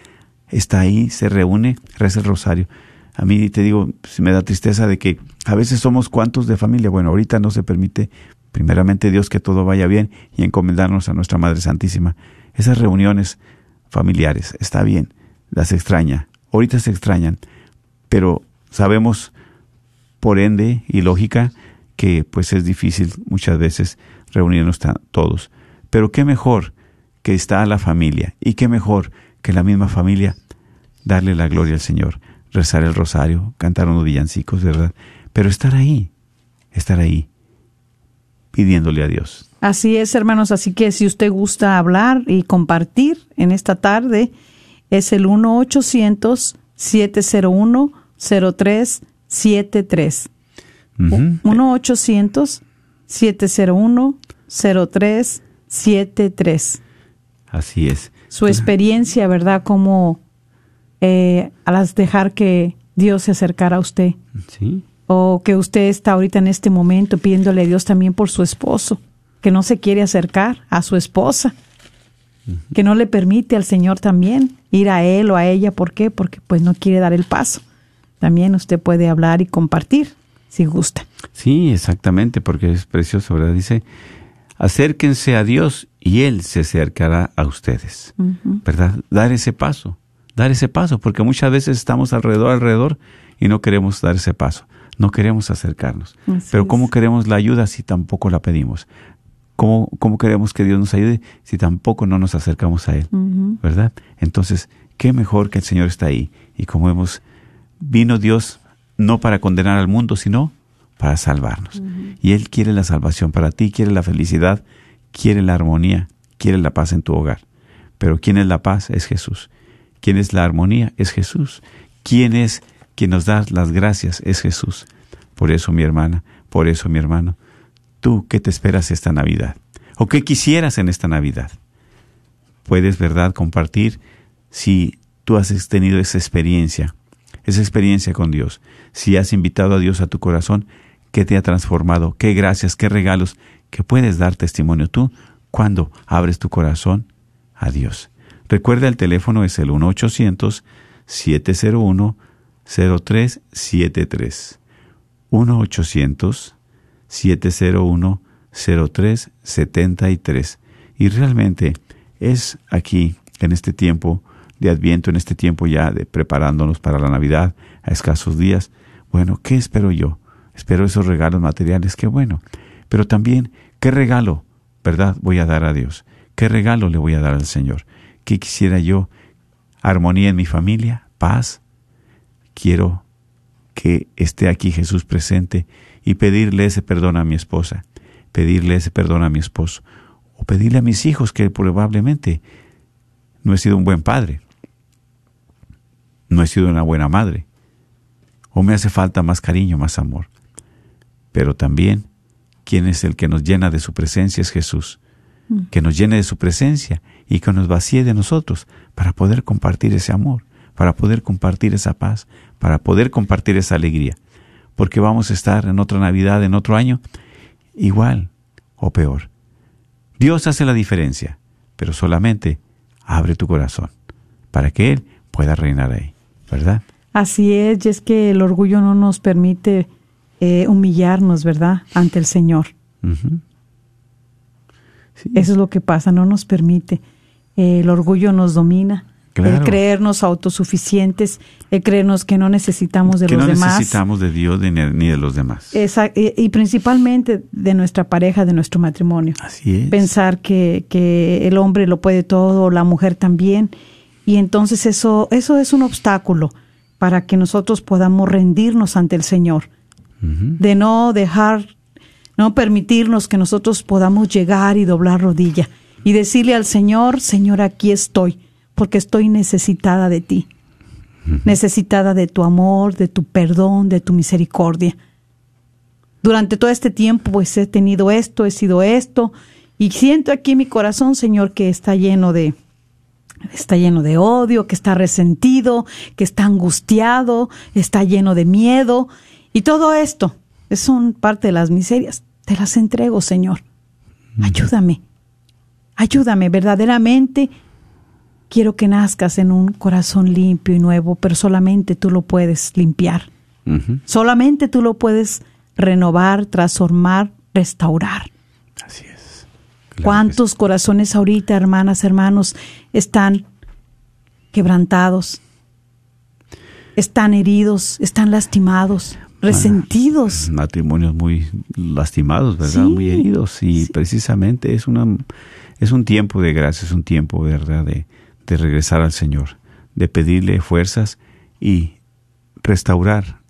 está ahí, se reúne, reza el rosario. A mí te digo, si me da tristeza de que a veces somos cuantos de familia. Bueno, ahorita no se permite, primeramente Dios, que todo vaya bien y encomendarnos a nuestra Madre Santísima. Esas reuniones familiares, está bien, las extraña. Ahorita se extrañan, pero sabemos por ende y lógica que pues es difícil muchas veces reunirnos todos. Pero qué mejor que está la familia y qué mejor que la misma familia darle la gloria al Señor, rezar el rosario, cantar unos villancicos, ¿verdad? Pero estar ahí, estar ahí, pidiéndole a Dios. Así es, hermanos. Así que si usted gusta hablar y compartir en esta tarde, es el 1-800-701-0373. Ujú. 1-800-701-0373. Así es. Su experiencia, ¿verdad? Como eh, a las dejar que Dios se acercara a usted. Sí. O que usted está ahorita en este momento pidiéndole a Dios también por su esposo, que no se quiere acercar a su esposa, que no le permite al Señor también ir a él o a ella. ¿Por qué? Porque pues no quiere dar el paso. También usted puede hablar y compartir si gusta. Sí, exactamente, porque es precioso, ¿verdad? Dice, acérquense a Dios y Él se acercará a ustedes, ¿verdad? Dar ese paso, dar ese paso, porque muchas veces estamos alrededor, alrededor y no queremos dar ese paso, no queremos acercarnos. Así Pero es. ¿cómo queremos la ayuda si tampoco la pedimos? ¿Cómo, ¿Cómo queremos que Dios nos ayude si tampoco no nos acercamos a Él? ¿Verdad? Entonces, qué mejor que el Señor está ahí. Y como hemos, vino Dios no para condenar al mundo, sino para salvarnos. Y Él quiere la salvación para ti, quiere la felicidad, quiere la armonía, quiere la paz en tu hogar. Pero ¿quién es la paz? Es Jesús. ¿Quién es la armonía? Es Jesús. ¿Quién es quien nos da las gracias? Es Jesús. Por eso, mi hermana, por eso, mi hermano, tú, ¿qué te esperas esta Navidad? ¿O qué quisieras en esta Navidad? Puedes, ¿verdad?, compartir si tú has tenido esa experiencia, esa experiencia con Dios, si has invitado a Dios a tu corazón, ¿qué te ha transformado? ¿Qué gracias, qué regalos que puedes dar testimonio tú cuando abres tu corazón a Dios? Recuerda, el teléfono es el 1-800-701-0373. 1-800-701-0373. Y realmente es aquí, en este tiempo de Adviento, en este tiempo ya de preparándonos para la Navidad, a escasos días, bueno, ¿qué espero yo? Espero esos regalos materiales, qué bueno. Pero también, ¿qué regalo, verdad, voy a dar a Dios? ¿Qué regalo le voy a dar al Señor? ¿Qué quisiera yo? Armonía en mi familia, paz. Quiero que esté aquí Jesús presente y pedirle ese perdón a mi esposa, pedirle ese perdón a mi esposo, O pedirle a mis hijos que probablemente no he sido un buen padre, no he sido una buena madre, o me hace falta más cariño, más amor. Pero también, quien es el que nos llena de su presencia es Jesús, que nos llene de su presencia y que nos vacíe de nosotros para poder compartir ese amor, para poder compartir esa paz, para poder compartir esa alegría. Porque vamos a estar en otra Navidad, en otro año, igual o peor. Dios hace la diferencia, pero solamente abre tu corazón para que Él pueda reinar ahí, ¿verdad? Así es, y es que el orgullo no nos permite eh, humillarnos, ¿verdad?, ante el Señor. Sí, Eso es lo que pasa, no nos permite. El orgullo nos domina. El Claro. creernos autosuficientes, el creernos que no necesitamos de que los no demás. necesitamos de Dios ni, ni de los demás. Esa- y, y principalmente de nuestra pareja, de nuestro matrimonio. Así es. Pensar que, que el hombre lo puede todo, la mujer también. Y entonces eso, eso es un obstáculo para que nosotros podamos rendirnos ante el Señor. De no dejar, no permitirnos que nosotros podamos llegar y doblar rodilla y decirle al Señor, Señor, aquí estoy, porque estoy necesitada de ti, necesitada de tu amor, de tu perdón, de tu misericordia. Durante todo este tiempo, pues he tenido esto, he sido esto, y siento aquí en mi corazón, Señor, que está lleno de, está lleno de odio, que está resentido, que está angustiado, está lleno de miedo, y todo esto son parte de las miserias. Te las entrego, Señor. Ayúdame, ayúdame verdaderamente. Quiero que nazcas en un corazón limpio y nuevo, pero solamente tú lo puedes limpiar. Solamente tú lo puedes renovar, transformar, restaurar. Así es. Claro ¿Cuántos corazones ahorita, hermanas, hermanos, están quebrantados? Están heridos, están lastimados, resentidos. Matrimonios muy lastimados, ¿verdad? Sí, muy heridos. Y precisamente es, una, es un tiempo de gracia, es un tiempo, ¿verdad? De, de regresar al Señor, de pedirle fuerzas y restaurar,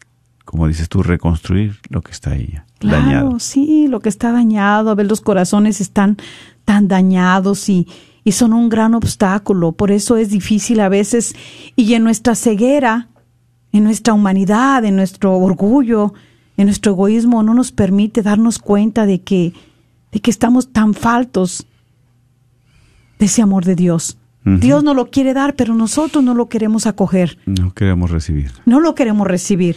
como dices tú, reconstruir lo que está ahí Claro, dañado. sí, lo que está dañado, a ver, los corazones están tan dañados y, y son un gran obstáculo. Por eso es difícil a veces y en nuestra ceguera, en nuestra humanidad, en nuestro orgullo, en nuestro egoísmo, no nos permite darnos cuenta de que, de que estamos tan faltos de ese amor de Dios. Dios no lo quiere dar, pero nosotros no lo queremos acoger, No queremos recibir. no lo queremos recibir.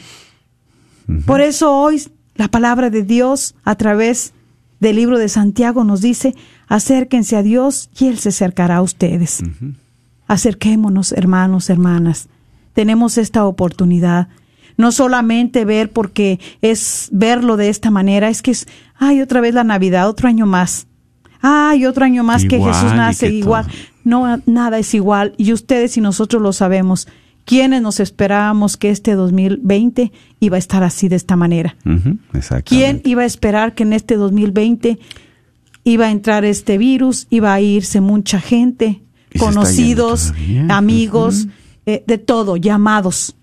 Por eso hoy la palabra de Dios a través del libro de Santiago nos dice, acérquense a Dios y Él se acercará a ustedes. Acerquémonos, hermanos, hermanas. Tenemos esta oportunidad. No solamente ver porque es verlo de esta manera, es que es, ay, otra vez la Navidad, otro año más. Ay, otro año más que Jesús nace que igual. todo. No, nada es igual. Y ustedes y nosotros lo sabemos. ¿Quiénes nos esperábamos que este 2020 iba a estar así de esta manera? ¿Quién iba a esperar que en este 2020 iba a entrar este virus, iba a irse mucha gente, conocidos, amigos, eh, de todo, llamados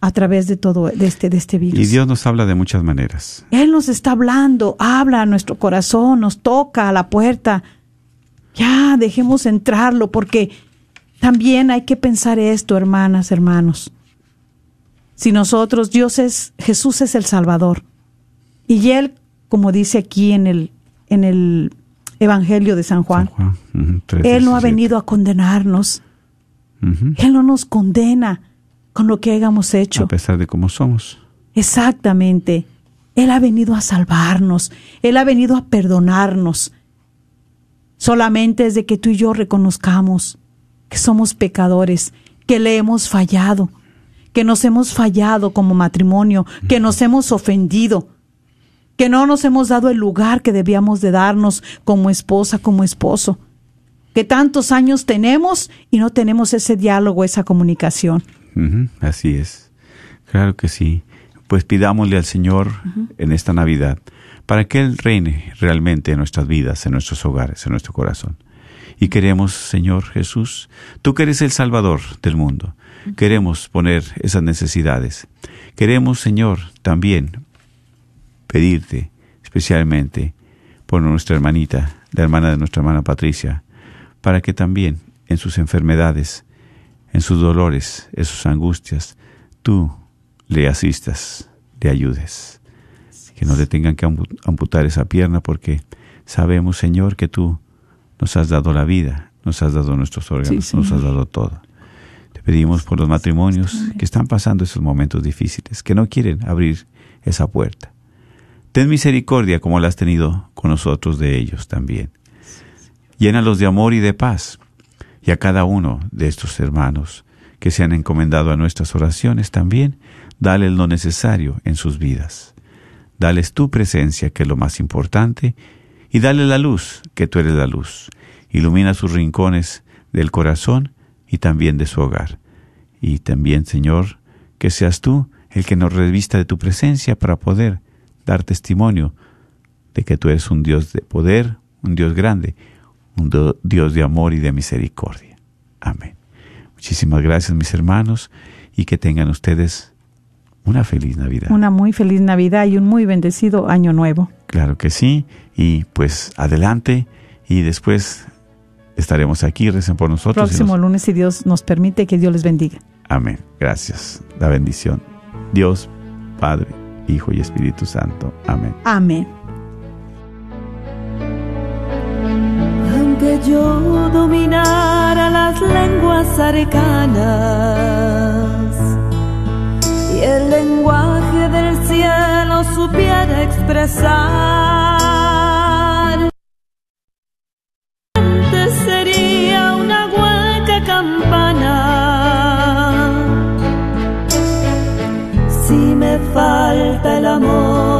a través de todo de este de este virus? Y Dios nos habla de muchas maneras. Él nos está hablando, habla a nuestro corazón, nos toca a la puerta. Ya, dejemos entrarlo porque también hay que pensar esto, hermanas, hermanos. Si nosotros, Dios es, Jesús es el Salvador. Y Él, como dice aquí en el, en el Evangelio de San Juan, San Él no ha 17. venido a condenarnos. Él no nos condena con lo que hayamos hecho. A pesar de cómo somos. Exactamente. Él ha venido a salvarnos, Él ha venido a perdonarnos. Solamente es de que tú y yo reconozcamos que somos pecadores, que le hemos fallado, que nos hemos fallado como matrimonio, que nos hemos ofendido, que no nos hemos dado el lugar que debíamos de darnos como esposa, como esposo, que tantos años tenemos y no tenemos ese diálogo, esa comunicación. Así es. Claro que sí. Pues pidámosle al Señor en esta Navidad para que Él reine realmente en nuestras vidas, en nuestros hogares, en nuestro corazón. Y queremos, Señor Jesús, tú que eres el Salvador del mundo, queremos poner esas necesidades. Queremos, Señor, también pedirte especialmente por nuestra hermanita la hermana de nuestra hermana Patricia, para que también en sus enfermedades, en sus dolores, en sus angustias, tú le asistas, le ayudes. Que no le tengan que amputar esa pierna porque sabemos, Señor, que tú nos has dado la vida, nos has dado nuestros órganos, nos has dado todo. Te pedimos por los matrimonios que están pasando esos momentos difíciles, que no quieren abrir esa puerta. Ten misericordia como la has tenido con nosotros de ellos también. Llénalos de amor y de paz. Y a cada uno de estos hermanos que se han encomendado a nuestras oraciones también, dale lo necesario en sus vidas. Dales tu presencia, que es lo más importante, y dale la luz, que tú eres la luz. Ilumina sus rincones del corazón y también de su hogar. Y también, Señor, que seas tú el que nos revista de tu presencia para poder dar testimonio de que tú eres un Dios de poder, un Dios grande, un Dios de amor y de misericordia. Amén. Muchísimas gracias mis hermanos y que tengan ustedes una feliz Navidad. Una muy feliz Navidad y un muy bendecido año nuevo. Claro que sí. Y pues adelante y después estaremos aquí. Recen por nosotros. Próximo lunes, si Dios nos permite, que Dios les bendiga. Amén. Gracias. La bendición. Dios, Padre, Hijo y Espíritu Santo. Amén. Amén. Aunque yo dominara las lenguas arcanas el lenguaje del cielo supiera expresar, sería una hueca campana. Si me falta el amor,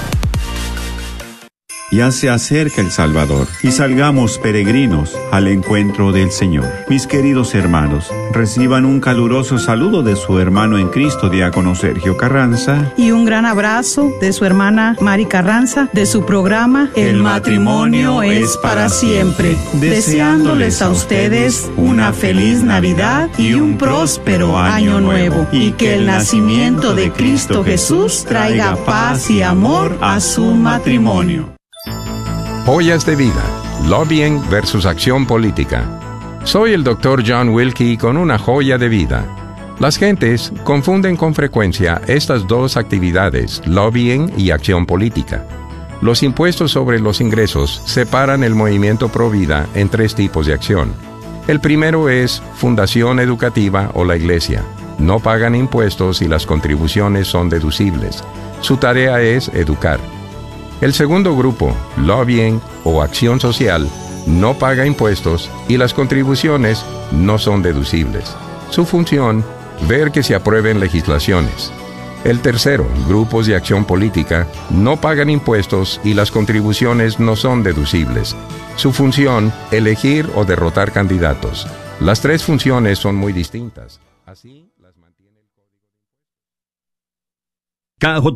Ya se acerca el Salvador y salgamos peregrinos al encuentro del Señor. Mis queridos hermanos, reciban un caluroso saludo de su hermano en Cristo, diácono Sergio Carranza. Y un gran abrazo de su hermana Mari Carranza, de su programa El, matrimonio es para siempre. Deseándoles a ustedes una feliz Navidad y un próspero año nuevo. Y que el nacimiento de Cristo Jesús traiga paz y amor a su matrimonio. Joyas de vida, lobbying versus acción política. Soy el Dr. John Wilkie con una joya de vida. Las gentes confunden con frecuencia estas dos actividades, lobbying y acción política. Los impuestos sobre los ingresos separan el movimiento pro vida en tres tipos de acción. El primero es fundación educativa o la iglesia. No pagan impuestos y las contribuciones son deducibles. Su tarea es educar. El segundo grupo, lobbying o acción social, no paga impuestos y las contribuciones no son deducibles. Su función, ver que se aprueben legislaciones. El tercero, grupos de acción política, no pagan impuestos y las contribuciones no son deducibles. Su función, elegir o derrotar candidatos. Las tres funciones son muy distintas. Así las mantiene el KJOR